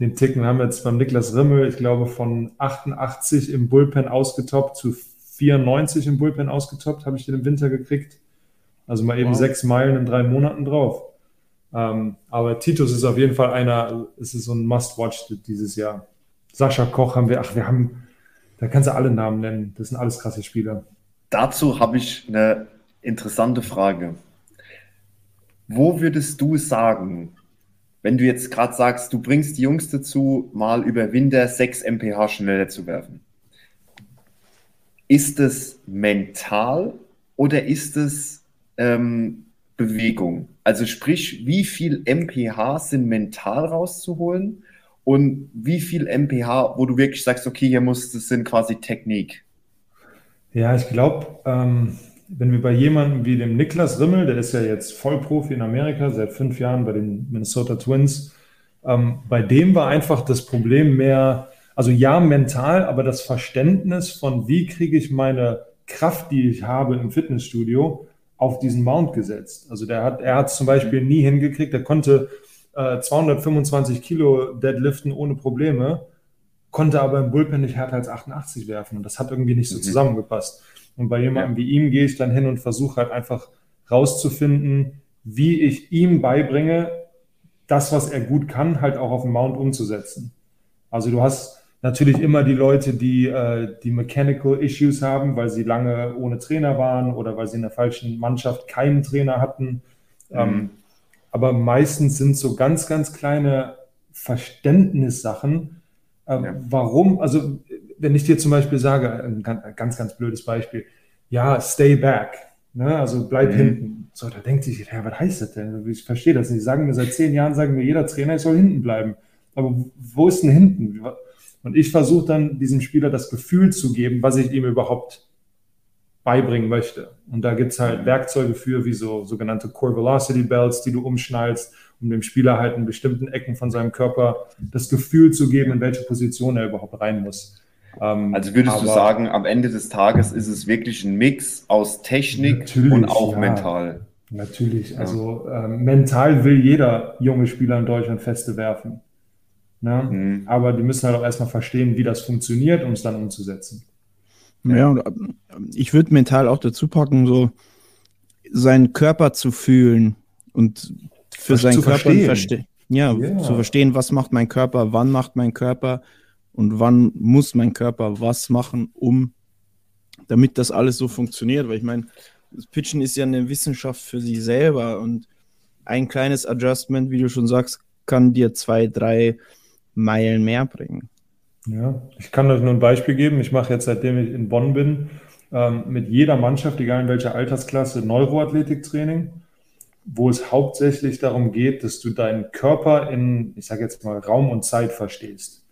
den Ticken haben jetzt beim Niklas Rimmel, ich glaube, von 88 im Bullpen ausgetoppt zu 94 im Bullpen ausgetoppt, habe ich den im Winter gekriegt. Also mal eben Wow. sechs Meilen in drei Monaten drauf. Ähm, aber Titus ist auf jeden Fall einer, es ist so ein Must-Watch dieses Jahr. Sascha Koch haben wir, ach, wir haben, da kannst du alle Namen nennen. Das sind alles krasse Spieler. Dazu habe ich eine interessante Frage. Wo würdest du sagen, wenn du jetzt gerade sagst, du bringst die Jungs dazu, mal über Winter 6 mph schneller zu werfen? Ist es mental oder ist es ähm, Bewegung? Also sprich, wie viel mph sind mental rauszuholen und wie viel mph, wo du wirklich sagst, okay, hier muss, das sind quasi Technik. Ja, ich glaube, ähm, wenn wir bei jemandem wie dem Niklas Rimmel, der ist ja jetzt Vollprofi in Amerika, seit fünf Jahren bei den Minnesota Twins, ähm, bei dem war einfach das Problem mehr, also ja, mental, aber das Verständnis von, wie kriege ich meine Kraft, die ich habe im Fitnessstudio, auf diesen Mount gesetzt. Also der hat, er hat es zum Beispiel nie hingekriegt, er konnte äh, 225 Kilo deadliften ohne Probleme, konnte aber im Bullpen nicht härter als 88 werfen und das hat irgendwie nicht so Mhm. zusammengepasst. Und bei jemandem wie ihm gehe ich dann hin und versuche halt einfach rauszufinden, wie ich ihm beibringe, das, was er gut kann, halt auch auf dem Mount umzusetzen. Also du hast natürlich immer die Leute, die äh, die Mechanical Issues haben, weil sie lange ohne Trainer waren oder weil sie in der falschen Mannschaft keinen Trainer hatten. Ähm, aber meistens sind so ganz, ganz kleine Verständnissachen, äh, Ja. warum, also wenn ich dir zum Beispiel sage, ein ganz, ganz, ganz blödes Beispiel, ja, stay back, ne? also bleib Mhm. hinten. So, da denkt sich, ja, was heißt das denn? Ich verstehe das nicht. Sagen mir seit zehn Jahren, sagen mir jeder Trainer, ich soll hinten bleiben. Aber wo ist denn hinten? Und ich versuche dann diesem Spieler das Gefühl zu geben, was ich ihm überhaupt beibringen möchte. Und da gibt es halt Werkzeuge für, wie so sogenannte Core Velocity Belts, die du umschnallst, um dem Spieler halt in bestimmten Ecken von seinem Körper das Gefühl zu geben, in welche Position er überhaupt rein muss. Ähm, Also würdest du sagen, am Ende des Tages ist es wirklich ein Mix aus Technik und auch ja. mental. Natürlich, also ähm, mental will jeder junge Spieler in Deutschland Feste werfen. Ne? Mhm. Aber die müssen halt auch erstmal verstehen, wie das funktioniert, um es dann umzusetzen. Ja, und ähm, ich würde mental auch dazu packen, so seinen Körper zu fühlen und für was seinen Körper verstehen. Verste ja, yeah. zu verstehen, was macht mein Körper, wann macht mein Körper und wann muss mein Körper was machen, um damit das alles so funktioniert. Weil ich meine, das Pitchen ist ja eine Wissenschaft für sich selber und ein kleines Adjustment, wie du schon sagst, kann dir zwei, drei Meilen mehr bringen. Ja, ich kann euch nur ein Beispiel geben. Ich mache jetzt, seitdem ich in Bonn bin, ähm, mit jeder Mannschaft, egal in welcher Altersklasse, Neuroathletiktraining, wo es hauptsächlich darum geht, dass du deinen Körper in, ich sage jetzt mal, Raum und Zeit verstehst.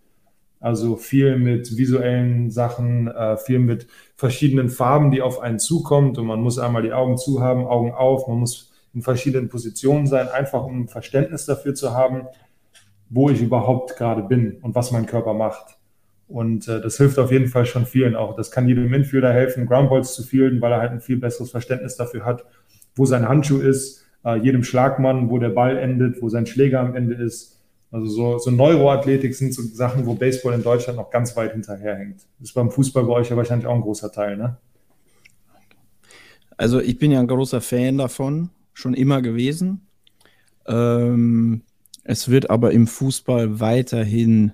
Also viel mit visuellen Sachen, äh, viel mit verschiedenen Farben, die auf einen zukommt und man muss einmal die Augen zu haben, Augen auf, man muss in verschiedenen Positionen sein, einfach um ein Verständnis dafür zu haben, wo ich überhaupt gerade bin und was mein Körper macht. Und äh, das hilft auf jeden Fall schon vielen auch. Das kann jedem Infielder helfen, Groundballs zu fielden, weil er halt ein viel besseres Verständnis dafür hat, wo sein Handschuh ist, äh, jedem Schlagmann, wo der Ball endet, wo sein Schläger am Ende ist. Also so, so Neuroathletik sind so Sachen, wo Baseball in Deutschland noch ganz weit hinterherhängt. Ist beim Fußball bei euch ja wahrscheinlich auch ein großer Teil, ne? Also ich bin ja ein großer Fan davon, schon immer gewesen. Ähm, es wird aber im Fußball weiterhin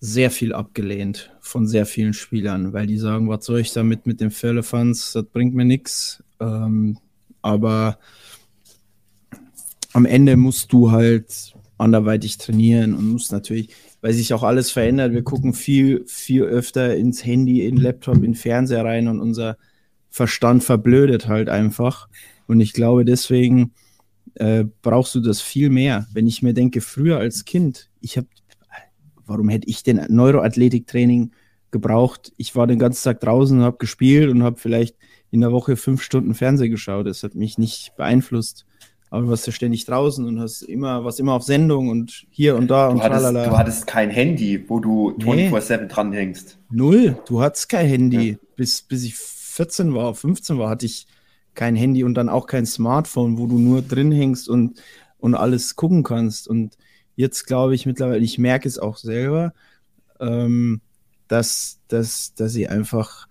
sehr viel abgelehnt von sehr vielen Spielern, weil die sagen, was soll ich damit mit dem Firlefanz, das bringt mir nichts. Ähm, aber am Ende musst du halt anderweitig trainieren und musst natürlich, weil sich auch alles verändert. Wir gucken viel, viel öfter ins Handy, in Laptop, in Fernseher rein und unser Verstand verblödet halt einfach. Und ich glaube, deswegen äh, brauchst du das viel mehr. Wenn ich mir denke, früher als Kind, ich habe, warum hätte ich denn Neuroathletiktraining gebraucht? Ich war den ganzen Tag draußen und habe gespielt und habe vielleicht in der Woche fünf Stunden Fernsehen geschaut. Das hat mich nicht beeinflusst. Aber du warst ja ständig draußen und hast immer, was immer auf Sendung und hier und da du und hattest, tralala. Du hattest kein Handy, wo du 24-7 nee. dranhängst. Null. Du hattest kein Handy. Ja. Bis, bis ich 14 war, 15 war, hatte ich kein Handy und dann auch kein Smartphone, wo du nur drin hängst und, und alles gucken kannst. Und jetzt glaube ich mittlerweile, ich merke es auch selber, ähm, dass, dass, dass ich einfach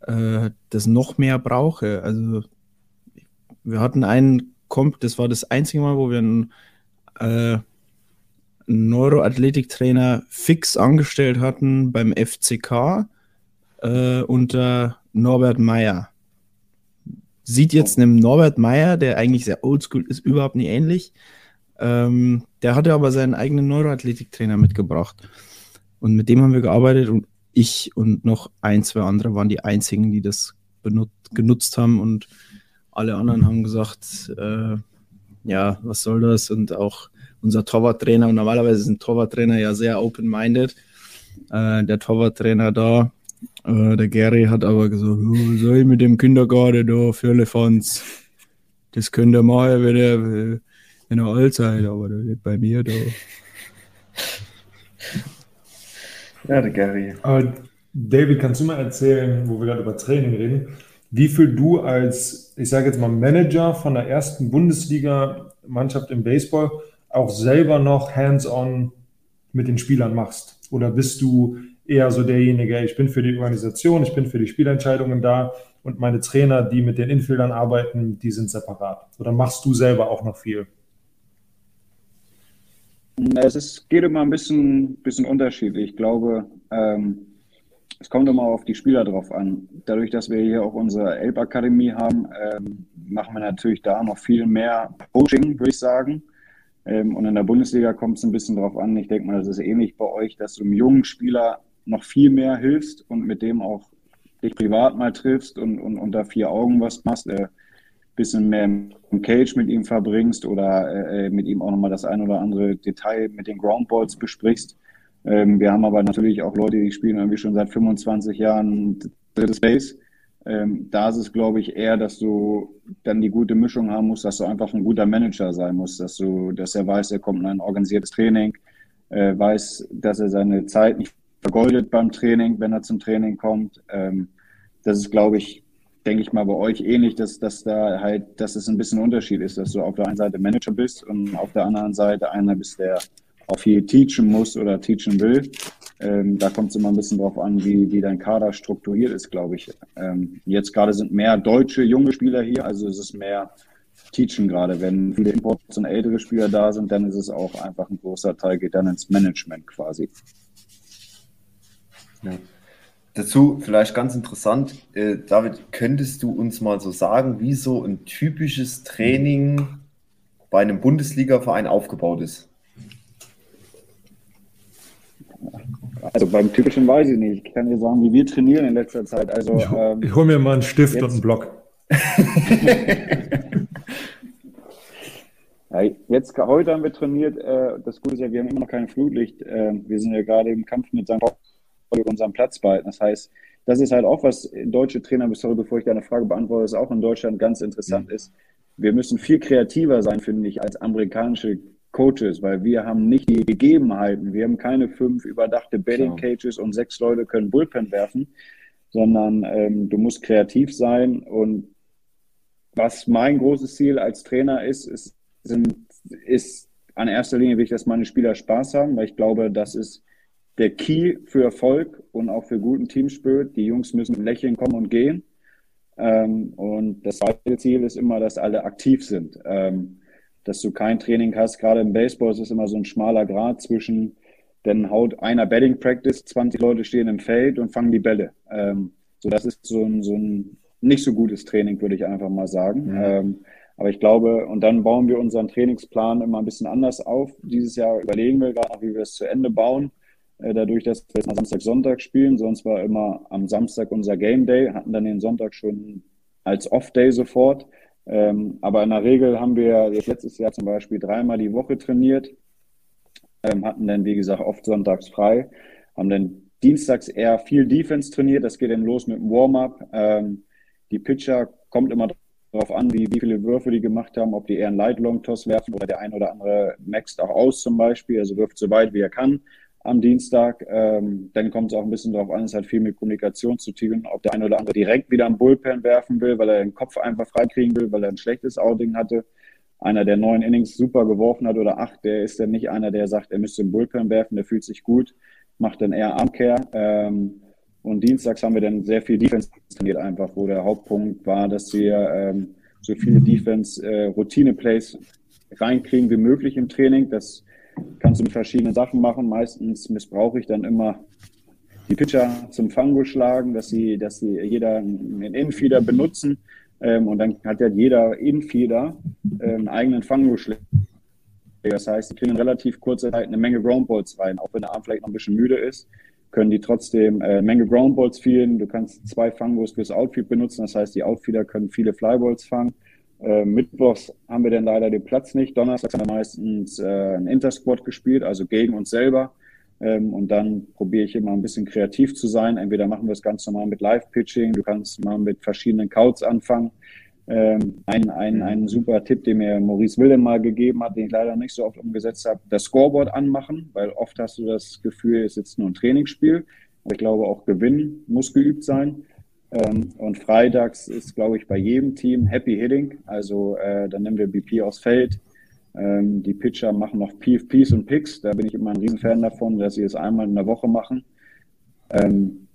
äh, das noch mehr brauche. Also wir hatten einen Komp, das war das einzige Mal, wo wir einen, äh, Neuroathletiktrainer fix angestellt hatten beim FCK äh, unter Norbert Meyer. Sieht jetzt einem Norbert Meyer, der eigentlich sehr oldschool ist, überhaupt nicht ähnlich. Ähm, der hatte aber seinen eigenen Neuroathletiktrainer mitgebracht. Und mit dem haben wir gearbeitet und ich und noch ein, zwei andere waren die einzigen, die das genutzt haben und alle anderen haben gesagt, äh, ja, was soll das? Und auch unser Torwarttrainer, und normalerweise sind Torwarttrainer ja sehr open-minded. Äh, der Torwarttrainer da, äh, der Gary hat aber gesagt, oh, soll ich mit dem Kindergarten da für Elefants? Das könnt ihr machen, wenn ihr, wenn ihr alt seid, aber das wird bei mir da. Ja, der Gary. Aber David, kannst du mal erzählen, wo wir gerade über Training reden, wie viel du als, ich sage jetzt mal, Manager von der ersten Bundesliga-Mannschaft im Baseball auch selber noch hands-on mit den Spielern machst? Oder bist du eher so derjenige, ich bin für die Organisation, ich bin für die Spielentscheidungen da und meine Trainer, die mit den Infieldern arbeiten, die sind separat. Oder machst du selber auch noch viel? Es ist, geht immer ein bisschen, bisschen unterschiedlich. Ich glaube, ähm, es kommt immer auf die Spieler drauf an. Dadurch, dass wir hier auch unsere Elbakademie haben, ähm, machen wir natürlich da noch viel mehr Coaching, würde ich sagen. Ähm, und in der Bundesliga kommt es ein bisschen drauf an. Ich denke mal, das ist ähnlich bei euch, dass du einem jungen Spieler noch viel mehr hilfst und mit dem auch dich privat mal triffst und, und unter vier Augen was machst, äh, bisschen mehr im Cage mit ihm verbringst oder äh, mit ihm auch nochmal das ein oder andere Detail mit den Groundballs besprichst. Ähm, wir haben aber natürlich auch Leute, die spielen irgendwie schon seit 25 Jahren drittes Base. Ähm, da ist es, glaube ich, eher, dass du dann die gute Mischung haben musst, dass du einfach ein guter Manager sein musst, dass du, dass er weiß, er kommt in ein organisiertes Training, äh, weiß, dass er seine Zeit nicht vergoldet beim Training, wenn er zum Training kommt. Ähm, das ist, glaube ich, denke ich mal, bei euch ähnlich, dass, dass da halt, dass es ein bisschen Unterschied ist, dass du auf der einen Seite Manager bist und auf der anderen Seite einer bist, der auch viel teachen muss oder teachen will. Ähm, da kommt es immer ein bisschen drauf an, wie, wie dein Kader strukturiert ist, glaube ich. Ähm, jetzt gerade sind mehr deutsche junge Spieler hier, also es ist mehr Teachen gerade. Wenn viele Imports und ältere Spieler da sind, dann ist es auch einfach ein großer Teil, geht dann ins Management quasi. Ja. Dazu vielleicht ganz interessant, äh, David, könntest du uns mal so sagen, wie so ein typisches Training bei einem Bundesliga-Verein aufgebaut ist? Also beim typischen weiß ich nicht. Ich kann dir sagen, wie wir trainieren in letzter Zeit. Also, Ich, ähm, ich hole mir mal einen Stift jetzt- und einen Block. <laughs> Ja, jetzt heute haben wir trainiert. Äh, das Gute ist ja, wir haben immer noch kein Flutlicht. Äh, wir sind ja gerade im Kampf mit St. Pauli über unseren Platz behalten. Das heißt, das ist halt auch was deutsche Trainer, sorry, bevor ich deine Frage beantworte, ist auch in Deutschland ganz interessant ist. Wir müssen viel kreativer sein, finde ich, als amerikanische Coaches, weil wir haben nicht die Gegebenheiten. Wir haben keine fünf überdachte Betting Cages und sechs Leute können Bullpen werfen, sondern ähm, du musst kreativ sein und was mein großes Ziel als Trainer ist, ist, sind, ist an erster Linie will ich, dass meine Spieler Spaß haben, weil ich glaube, das ist der Key für Erfolg und auch für guten Teamspirit. Die Jungs müssen mit Lächeln kommen und gehen. Ähm, und das zweite Ziel ist immer, dass alle aktiv sind. Ähm, dass du kein Training hast. Gerade im Baseball ist es immer so ein schmaler Grad zwischen, dann haut einer Betting Practice, 20 Leute stehen im Feld und fangen die Bälle. Ähm, so, das ist so ein, so ein nicht so gutes Training, würde ich einfach mal sagen. Ähm, aber ich glaube, und dann bauen wir unseren Trainingsplan immer ein bisschen anders auf. Dieses Jahr überlegen wir gerade, wie wir es zu Ende bauen. Äh, dadurch, dass wir jetzt mal Samstag, Sonntag spielen. Sonst war immer am Samstag unser Game Day, hatten dann den Sonntag schon als Off-Day sofort. Ähm, aber in der Regel haben wir jetzt letztes Jahr zum Beispiel dreimal die Woche trainiert, ähm, hatten dann, wie gesagt, oft sonntags frei, haben dann dienstags eher viel Defense trainiert. Das geht dann los mit dem Warm-up. Ähm, die Pitcher kommt immer darauf an, wie, wie viele Würfe die gemacht haben, ob die eher einen Light Long Toss werfen oder der ein oder andere maxt auch aus zum Beispiel, also wirft so weit wie er kann am Dienstag. Ähm, dann kommt es auch ein bisschen darauf an, es hat viel mit Kommunikation zu tun, ob der eine oder andere direkt wieder am Bullpen werfen will, weil er den Kopf einfach freikriegen will, weil er ein schlechtes Outing hatte. Einer, der neun Innings super geworfen hat oder acht, der ist dann nicht einer, der sagt, er müsste im Bullpen werfen, der fühlt sich gut, macht dann eher Armcare. Ähm, und dienstags haben wir dann sehr viel Defense trainiert einfach, wo der Hauptpunkt war, dass wir ähm, so viele Defense-Routine-Plays reinkriegen wie möglich im Training. Das kannst du mit verschiedenen Sachen machen. Meistens missbrauche ich dann immer die Pitcher zum Fango schlagen, dass sie, dass sie jeder einen Infeeder benutzen. Ähm, und dann hat ja jeder Infeeder äh, einen eigenen Fango-Schläger. Das heißt, die kriegen in relativ kurzer Zeit eine Menge Groundballs rein. Auch wenn der Arm vielleicht noch ein bisschen müde ist, können die trotzdem äh, eine Menge Groundballs fielen. Du kannst zwei Fangos fürs Outfield benutzen. Das heißt, die Outfielder können viele Flyballs fangen. Äh, Mittwochs haben wir dann leider den Platz nicht. Donnerstags haben wir meistens äh, ein Intersquad gespielt, also gegen uns selber. Ähm, und dann probiere ich immer ein bisschen kreativ zu sein. Entweder machen wir es ganz normal mit Live-Pitching, du kannst mal mit verschiedenen Counts anfangen. Ähm, ein, ein, ein super Tipp, den mir Maurice Willem mal gegeben hat, den ich leider nicht so oft umgesetzt habe, das Scoreboard anmachen, weil oft hast du das Gefühl, es ist nur ein Trainingsspiel. Ich glaube, auch Gewinnen muss geübt sein. Ähm, und freitags ist, glaube ich, bei jedem Team Happy Hitting. Also äh, dann nehmen wir BP aufs Feld. Ähm, die Pitcher machen noch PFPs und Picks. Da bin ich immer ein Riesenfan davon, dass sie es einmal in der Woche machen. Ähm,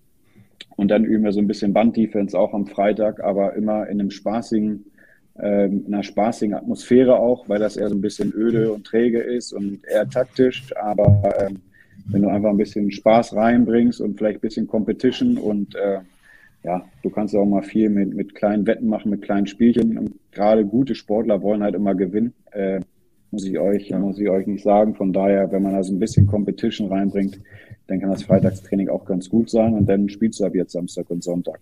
und dann üben wir so ein bisschen Band-Defense auch am Freitag, aber immer in einem spaßigen, in einer spaßigen Atmosphäre auch, weil das eher so ein bisschen öde und träge ist und eher taktisch. Aber ähm, wenn du einfach ein bisschen Spaß reinbringst und vielleicht ein bisschen Competition und äh, ja, du kannst auch mal viel mit, mit kleinen Wetten machen, mit kleinen Spielchen. Und gerade gute Sportler wollen halt immer gewinnen. Äh, muss ich euch, muss ich euch nicht sagen. Von daher, wenn man da so ein bisschen Competition reinbringt, dann kann das Freitagstraining auch ganz gut sein. Und dann spielst du ab jetzt Samstag und Sonntag.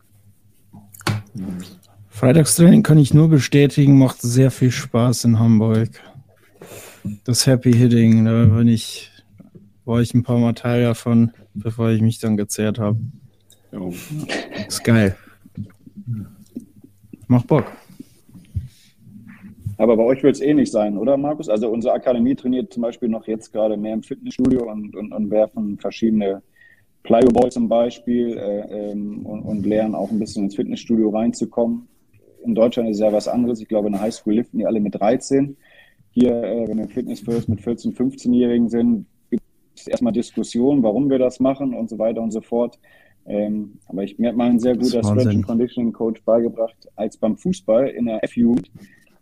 Freitagstraining kann ich nur bestätigen, macht sehr viel Spaß in Hamburg. Das Happy Hitting, da bin ich, war ich ein paar Mal Teil davon, bevor ich mich dann gezehrt habe. Ist geil. Macht Bock. Aber bei euch wird es ähnlich sein, oder Markus? Also unsere Akademie trainiert zum Beispiel noch jetzt gerade mehr im Fitnessstudio und, und, und werfen verschiedene Plyo-Ball zum Beispiel äh, ähm, und, und lernen auch ein bisschen ins Fitnessstudio reinzukommen. In Deutschland ist ja was anderes. Ich glaube, in der Highschool liften die alle mit 13. Hier, äh, wenn wir Fitness First mit 14-, 15-Jährigen sind, es erstmal Diskussionen, warum wir das machen und so weiter und so fort. Ähm, aber ich, mir hat mal ein sehr guter Stretch and Conditioning Coach beigebracht, als beim Fußball in der F-Jugend,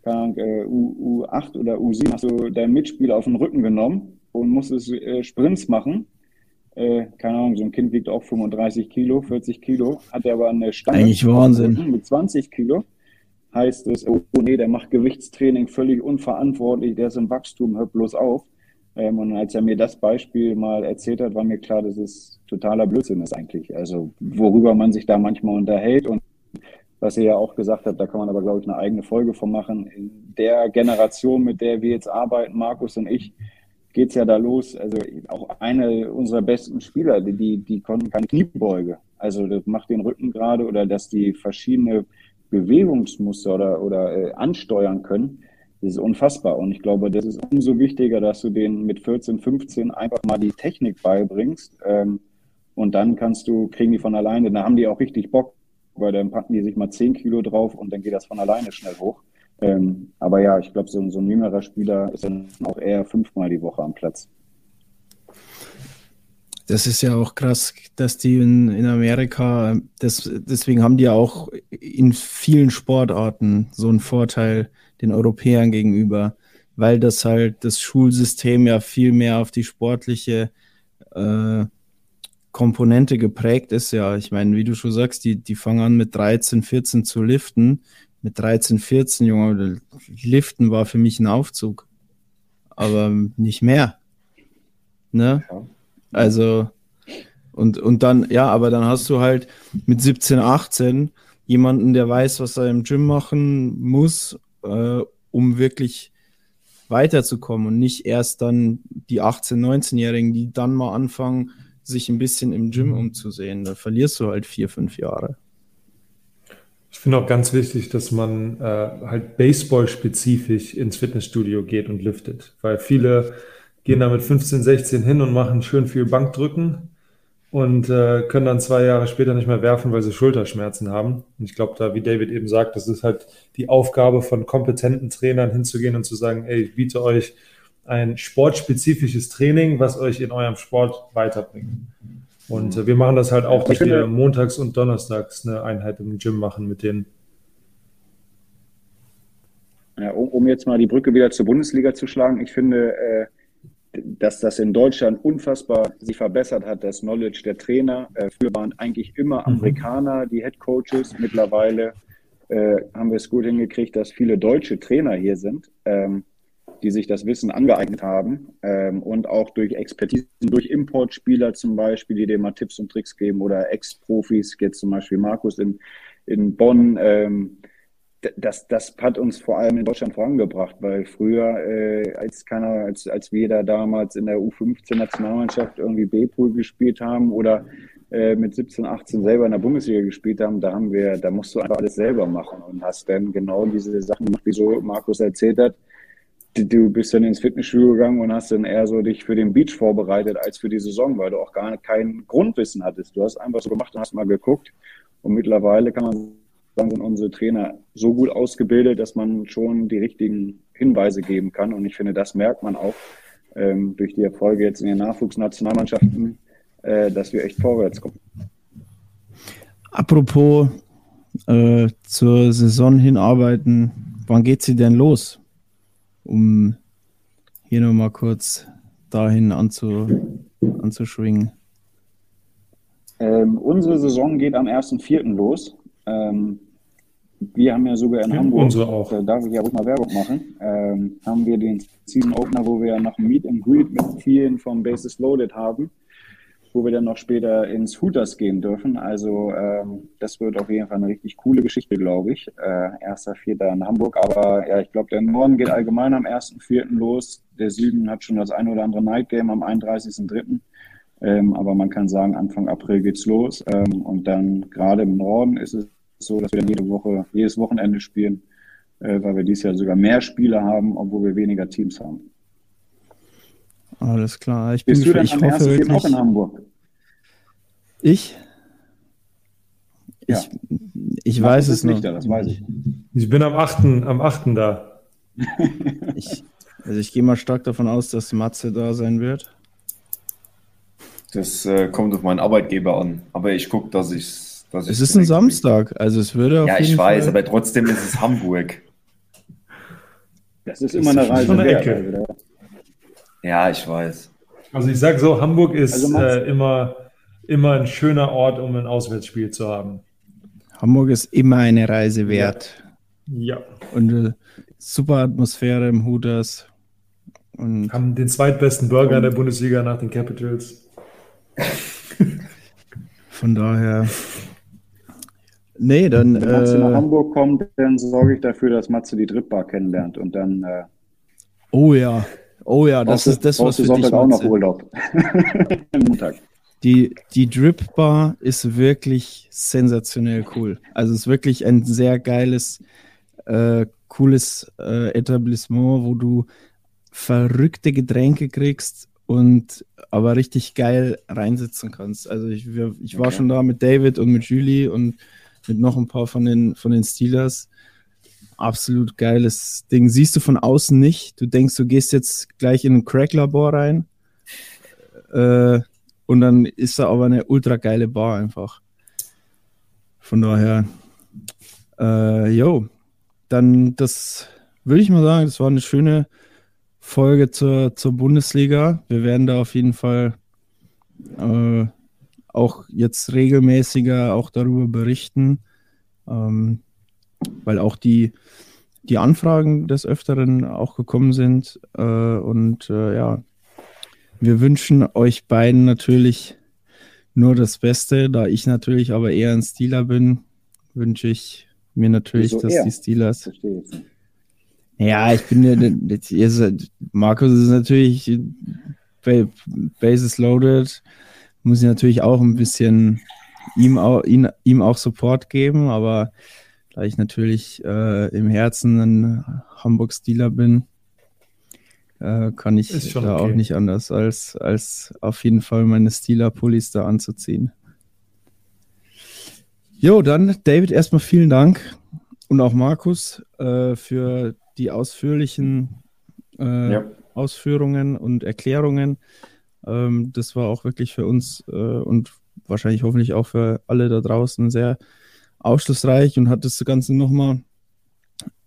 äh, U8 oder U7, hast du deinen Mitspieler auf den Rücken genommen und musstest äh, Sprints machen. Äh, keine Ahnung, so ein Kind wiegt auch 35 Kilo, 40 Kilo, hat er aber eine Stange Eigentlich Wahnsinn. mit 20 Kilo. Heißt es, oh nee, der macht Gewichtstraining völlig unverantwortlich, der ist im Wachstum, hört bloß auf. Ähm, und als er mir das Beispiel mal erzählt hat, war mir klar, dass es totaler Blödsinn ist eigentlich. Also worüber man sich da manchmal unterhält und was ihr ja auch gesagt habt, da kann man aber, glaube ich, eine eigene Folge von machen. In der Generation, mit der wir jetzt arbeiten, Markus und ich, geht es ja da los. Also auch eine unserer besten Spieler, die, die, die konnten keine Kniebeuge. Also das macht den Rücken gerade oder dass die verschiedene Bewegungsmuster oder, oder äh, ansteuern können. Das ist unfassbar. Und ich glaube, das ist umso wichtiger, dass du denen mit 14, 15 einfach mal die Technik beibringst. Ähm, und dann kannst du, kriegen die von alleine, da haben die auch richtig Bock, weil dann packen die sich mal 10 Kilo drauf und dann geht das von alleine schnell hoch. Ähm, aber ja, ich glaube, so, so ein jüngerer Spieler ist dann auch eher fünfmal die Woche am Platz. Das ist ja auch krass, dass die in, in Amerika, das, deswegen haben die ja auch in vielen Sportarten so einen Vorteil den Europäern gegenüber, weil das halt das Schulsystem ja viel mehr auf die sportliche äh, Komponente geprägt ist. Ja, ich meine, wie du schon sagst, die, die fangen an mit 13, 14 zu liften. Mit 13, 14, Junge, Liften war für mich ein Aufzug. Aber nicht mehr. Ne? Also, und, und dann, ja, aber dann hast du halt mit 17, 18 jemanden, der weiß, was er im Gym machen muss, äh, um wirklich weiterzukommen und nicht erst dann die 18-, 19-Jährigen, die dann mal anfangen, sich ein bisschen im Gym umzusehen. Da verlierst du halt vier, fünf Jahre. Ich finde auch ganz wichtig, dass man äh, halt Baseball-spezifisch ins Fitnessstudio geht und liftet, weil viele gehen da mit 15, 16 hin und machen schön viel Bankdrücken und äh, können dann zwei Jahre später nicht mehr werfen, weil sie Schulterschmerzen haben. Und ich glaube, da, wie David eben sagt, das ist halt die Aufgabe von kompetenten Trainern hinzugehen und zu sagen, ey, ich biete euch ein sportspezifisches Training, was euch in eurem Sport weiterbringt. Und äh, wir machen das halt auch, dass wir montags und donnerstags eine Einheit im Gym machen mit denen. Ja, um, um, jetzt mal die Brücke wieder zur Bundesliga zu schlagen, ich finde, äh, dass das in Deutschland unfassbar sich verbessert hat, das Knowledge der Trainer. Äh, früher waren eigentlich immer mhm. Amerikaner die Head Coaches. Mittlerweile äh, haben wir es gut hingekriegt, dass viele deutsche Trainer hier sind, ähm, die sich das Wissen angeeignet haben ähm, und auch durch Expertise, durch Importspieler zum Beispiel, die dir mal Tipps und Tricks geben oder Ex-Profis, jetzt zum Beispiel Markus in, in Bonn. Ähm, das, das hat uns vor allem in Deutschland vorangebracht, weil früher, äh, als keiner, als, als wir da damals in der U15-Nationalmannschaft irgendwie B-Pool gespielt haben oder äh, mit 17, 18 selber in der Bundesliga gespielt haben, da haben wir, da musst du einfach alles selber machen und hast dann genau diese Sachen gemacht, wie so Markus erzählt hat. Du bist dann ins Fitnessstudio gegangen und hast dann eher so dich für den Beach vorbereitet als für die Saison, weil du auch gar kein Grundwissen hattest. Du hast einfach so gemacht und hast mal geguckt. Und mittlerweile kann man sagen, sind unsere Trainer so gut ausgebildet, dass man schon die richtigen Hinweise geben kann. Und ich finde, das merkt man auch ähm, durch die Erfolge jetzt in den Nachwuchsnationalmannschaften, äh, dass wir echt vorwärts kommen. Apropos äh, zur Saison hinarbeiten, wann geht sie denn los? Um hier nochmal kurz dahin anzu, anzuschwingen. Ähm, unsere Saison geht am 1.4. los. Ähm, wir haben ja sogar in ja, Hamburg, unsere auch. da darf ich ja auch mal Werbung machen, ähm, haben wir den Season Opener, wo wir noch ein Meet and Greet mit vielen vom Basis Loaded haben, wo wir dann noch später ins Hooters gehen dürfen. Also ähm, das wird auf jeden Fall eine richtig coole Geschichte, glaube ich. Äh, erster, vierter in Hamburg, aber ja, ich glaube, der Norden geht allgemein am 1.4. los. Der Süden hat schon das ein oder andere Night Game am 31.3. Ähm, aber man kann sagen, Anfang April geht's los. Ähm, und dann gerade im Norden ist es so, dass wir dann jede Woche, jedes Wochenende spielen, äh, weil wir dieses Jahr sogar mehr Spiele haben, obwohl wir weniger Teams haben. Alles klar. Ich Bist bin, du denn am ersten wirklich... auch in Hamburg? Ich? Ja. Ich, ich weiß es nicht. Da, das weiß ich. Ich bin am 8. Am 8. da. <laughs> ich, also ich gehe mal stark davon aus, dass Matze da sein wird. Das äh, kommt auf meinen Arbeitgeber an. Aber ich gucke, dass ich dass Es ist ein Samstag, also es würde auf Ja, ich weiß, Fall. aber trotzdem ist es Hamburg. Das ist immer eine schon Reise eine wert. Ecke. Ja, ich weiß. Also ich sage so, Hamburg ist Also äh, immer, immer ein schöner Ort, um ein Auswärtsspiel zu haben. Hamburg ist immer eine Reise wert. Ja. Und äh, super Atmosphäre im Hooters. Und Haben den zweitbesten Burger der Bundesliga nach den Capitals. von daher. Nee, dann. Wenn Matze nach Äh, Hamburg kommt, dann sorge ich dafür, dass Matze die Drittbar kennenlernt und dann äh, oh ja. Oh ja, das ist das, was für dich Sonntag auch noch Matze. Urlaub. <laughs> Montag. Die, die Drip Bar ist wirklich sensationell cool. Also es ist wirklich ein sehr geiles, äh, cooles äh, Etablissement, wo du verrückte Getränke kriegst und aber richtig geil reinsitzen kannst. Also ich, wir, ich war Okay. schon da mit David und mit Julie und mit noch ein paar von den, von den Steelers. Absolut geiles Ding. Siehst du von außen nicht. Du denkst, du gehst jetzt gleich in ein Crack-Labor rein. Äh, und dann ist da aber eine ultra geile Bar einfach. Von daher, äh, yo, dann das würde ich mal sagen, das war eine schöne Folge zur, zur Bundesliga. Wir werden da auf jeden Fall äh, auch jetzt regelmäßiger auch darüber berichten, ähm, weil auch die, die Anfragen des Öfteren auch gekommen sind. Äh, und äh, ja, wir wünschen euch beiden natürlich nur das Beste. Da ich natürlich aber eher ein Steeler bin, wünsche ich mir natürlich, Wieso dass er? die Steelers. Verstehe jetzt nicht. Ja, ich bin ja, Markus ist natürlich ba- Bases loaded, muss ich natürlich auch ein bisschen ihm auch, ihn, ihm auch Support geben, aber da ich natürlich äh, im Herzen ein Hamburg Steeler bin, äh, kann ich da okay. auch nicht anders, als, als auf jeden Fall meine Steeler-Pullis da anzuziehen. Jo, dann David, erstmal vielen Dank und auch Markus äh, für die ausführlichen äh, Ja. Ausführungen und Erklärungen. Ähm, das war auch wirklich für uns äh, und wahrscheinlich hoffentlich auch für alle da draußen sehr aufschlussreich und hat das Ganze nochmal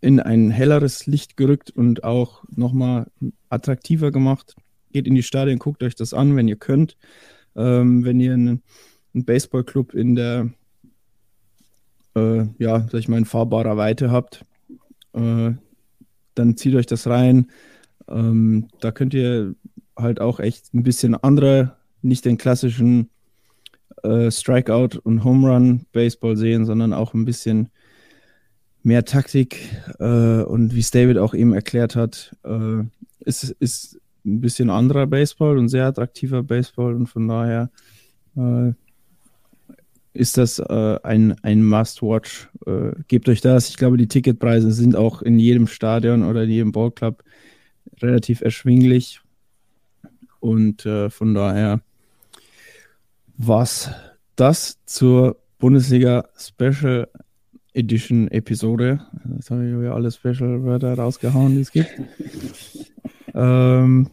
in ein helleres Licht gerückt und auch nochmal attraktiver gemacht. Geht in die Stadien, guckt euch das an, wenn ihr könnt. Ähm, wenn ihr einen, einen Baseballclub in der, äh, ja, sag ich mal, in fahrbarer Weite habt, äh, dann zieht euch das rein. Ähm, da könnt ihr halt auch echt ein bisschen andere, nicht den klassischen äh, Strikeout und Home Run Baseball sehen, sondern auch ein bisschen mehr Taktik äh, und wie es David auch eben erklärt hat, äh, ist, ist ein bisschen anderer Baseball und sehr attraktiver Baseball und von daher äh, ist das äh, ein, ein Must-Watch. Äh, gebt euch das. Ich glaube, die Ticketpreise sind auch in jedem Stadion oder in jedem Ballclub relativ erschwinglich. Und äh, von daher was das zur Bundesliga Special Edition Episode. Jetzt habe ich ja alle Special-Wörter rausgehauen, die es gibt. <laughs> ähm,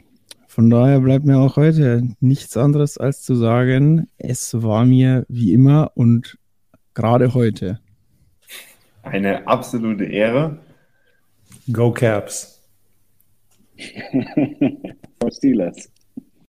von daher bleibt mir auch heute nichts anderes als zu sagen, es war mir wie immer und gerade heute. Eine absolute Ehre. Go Caps. <laughs> Steelers.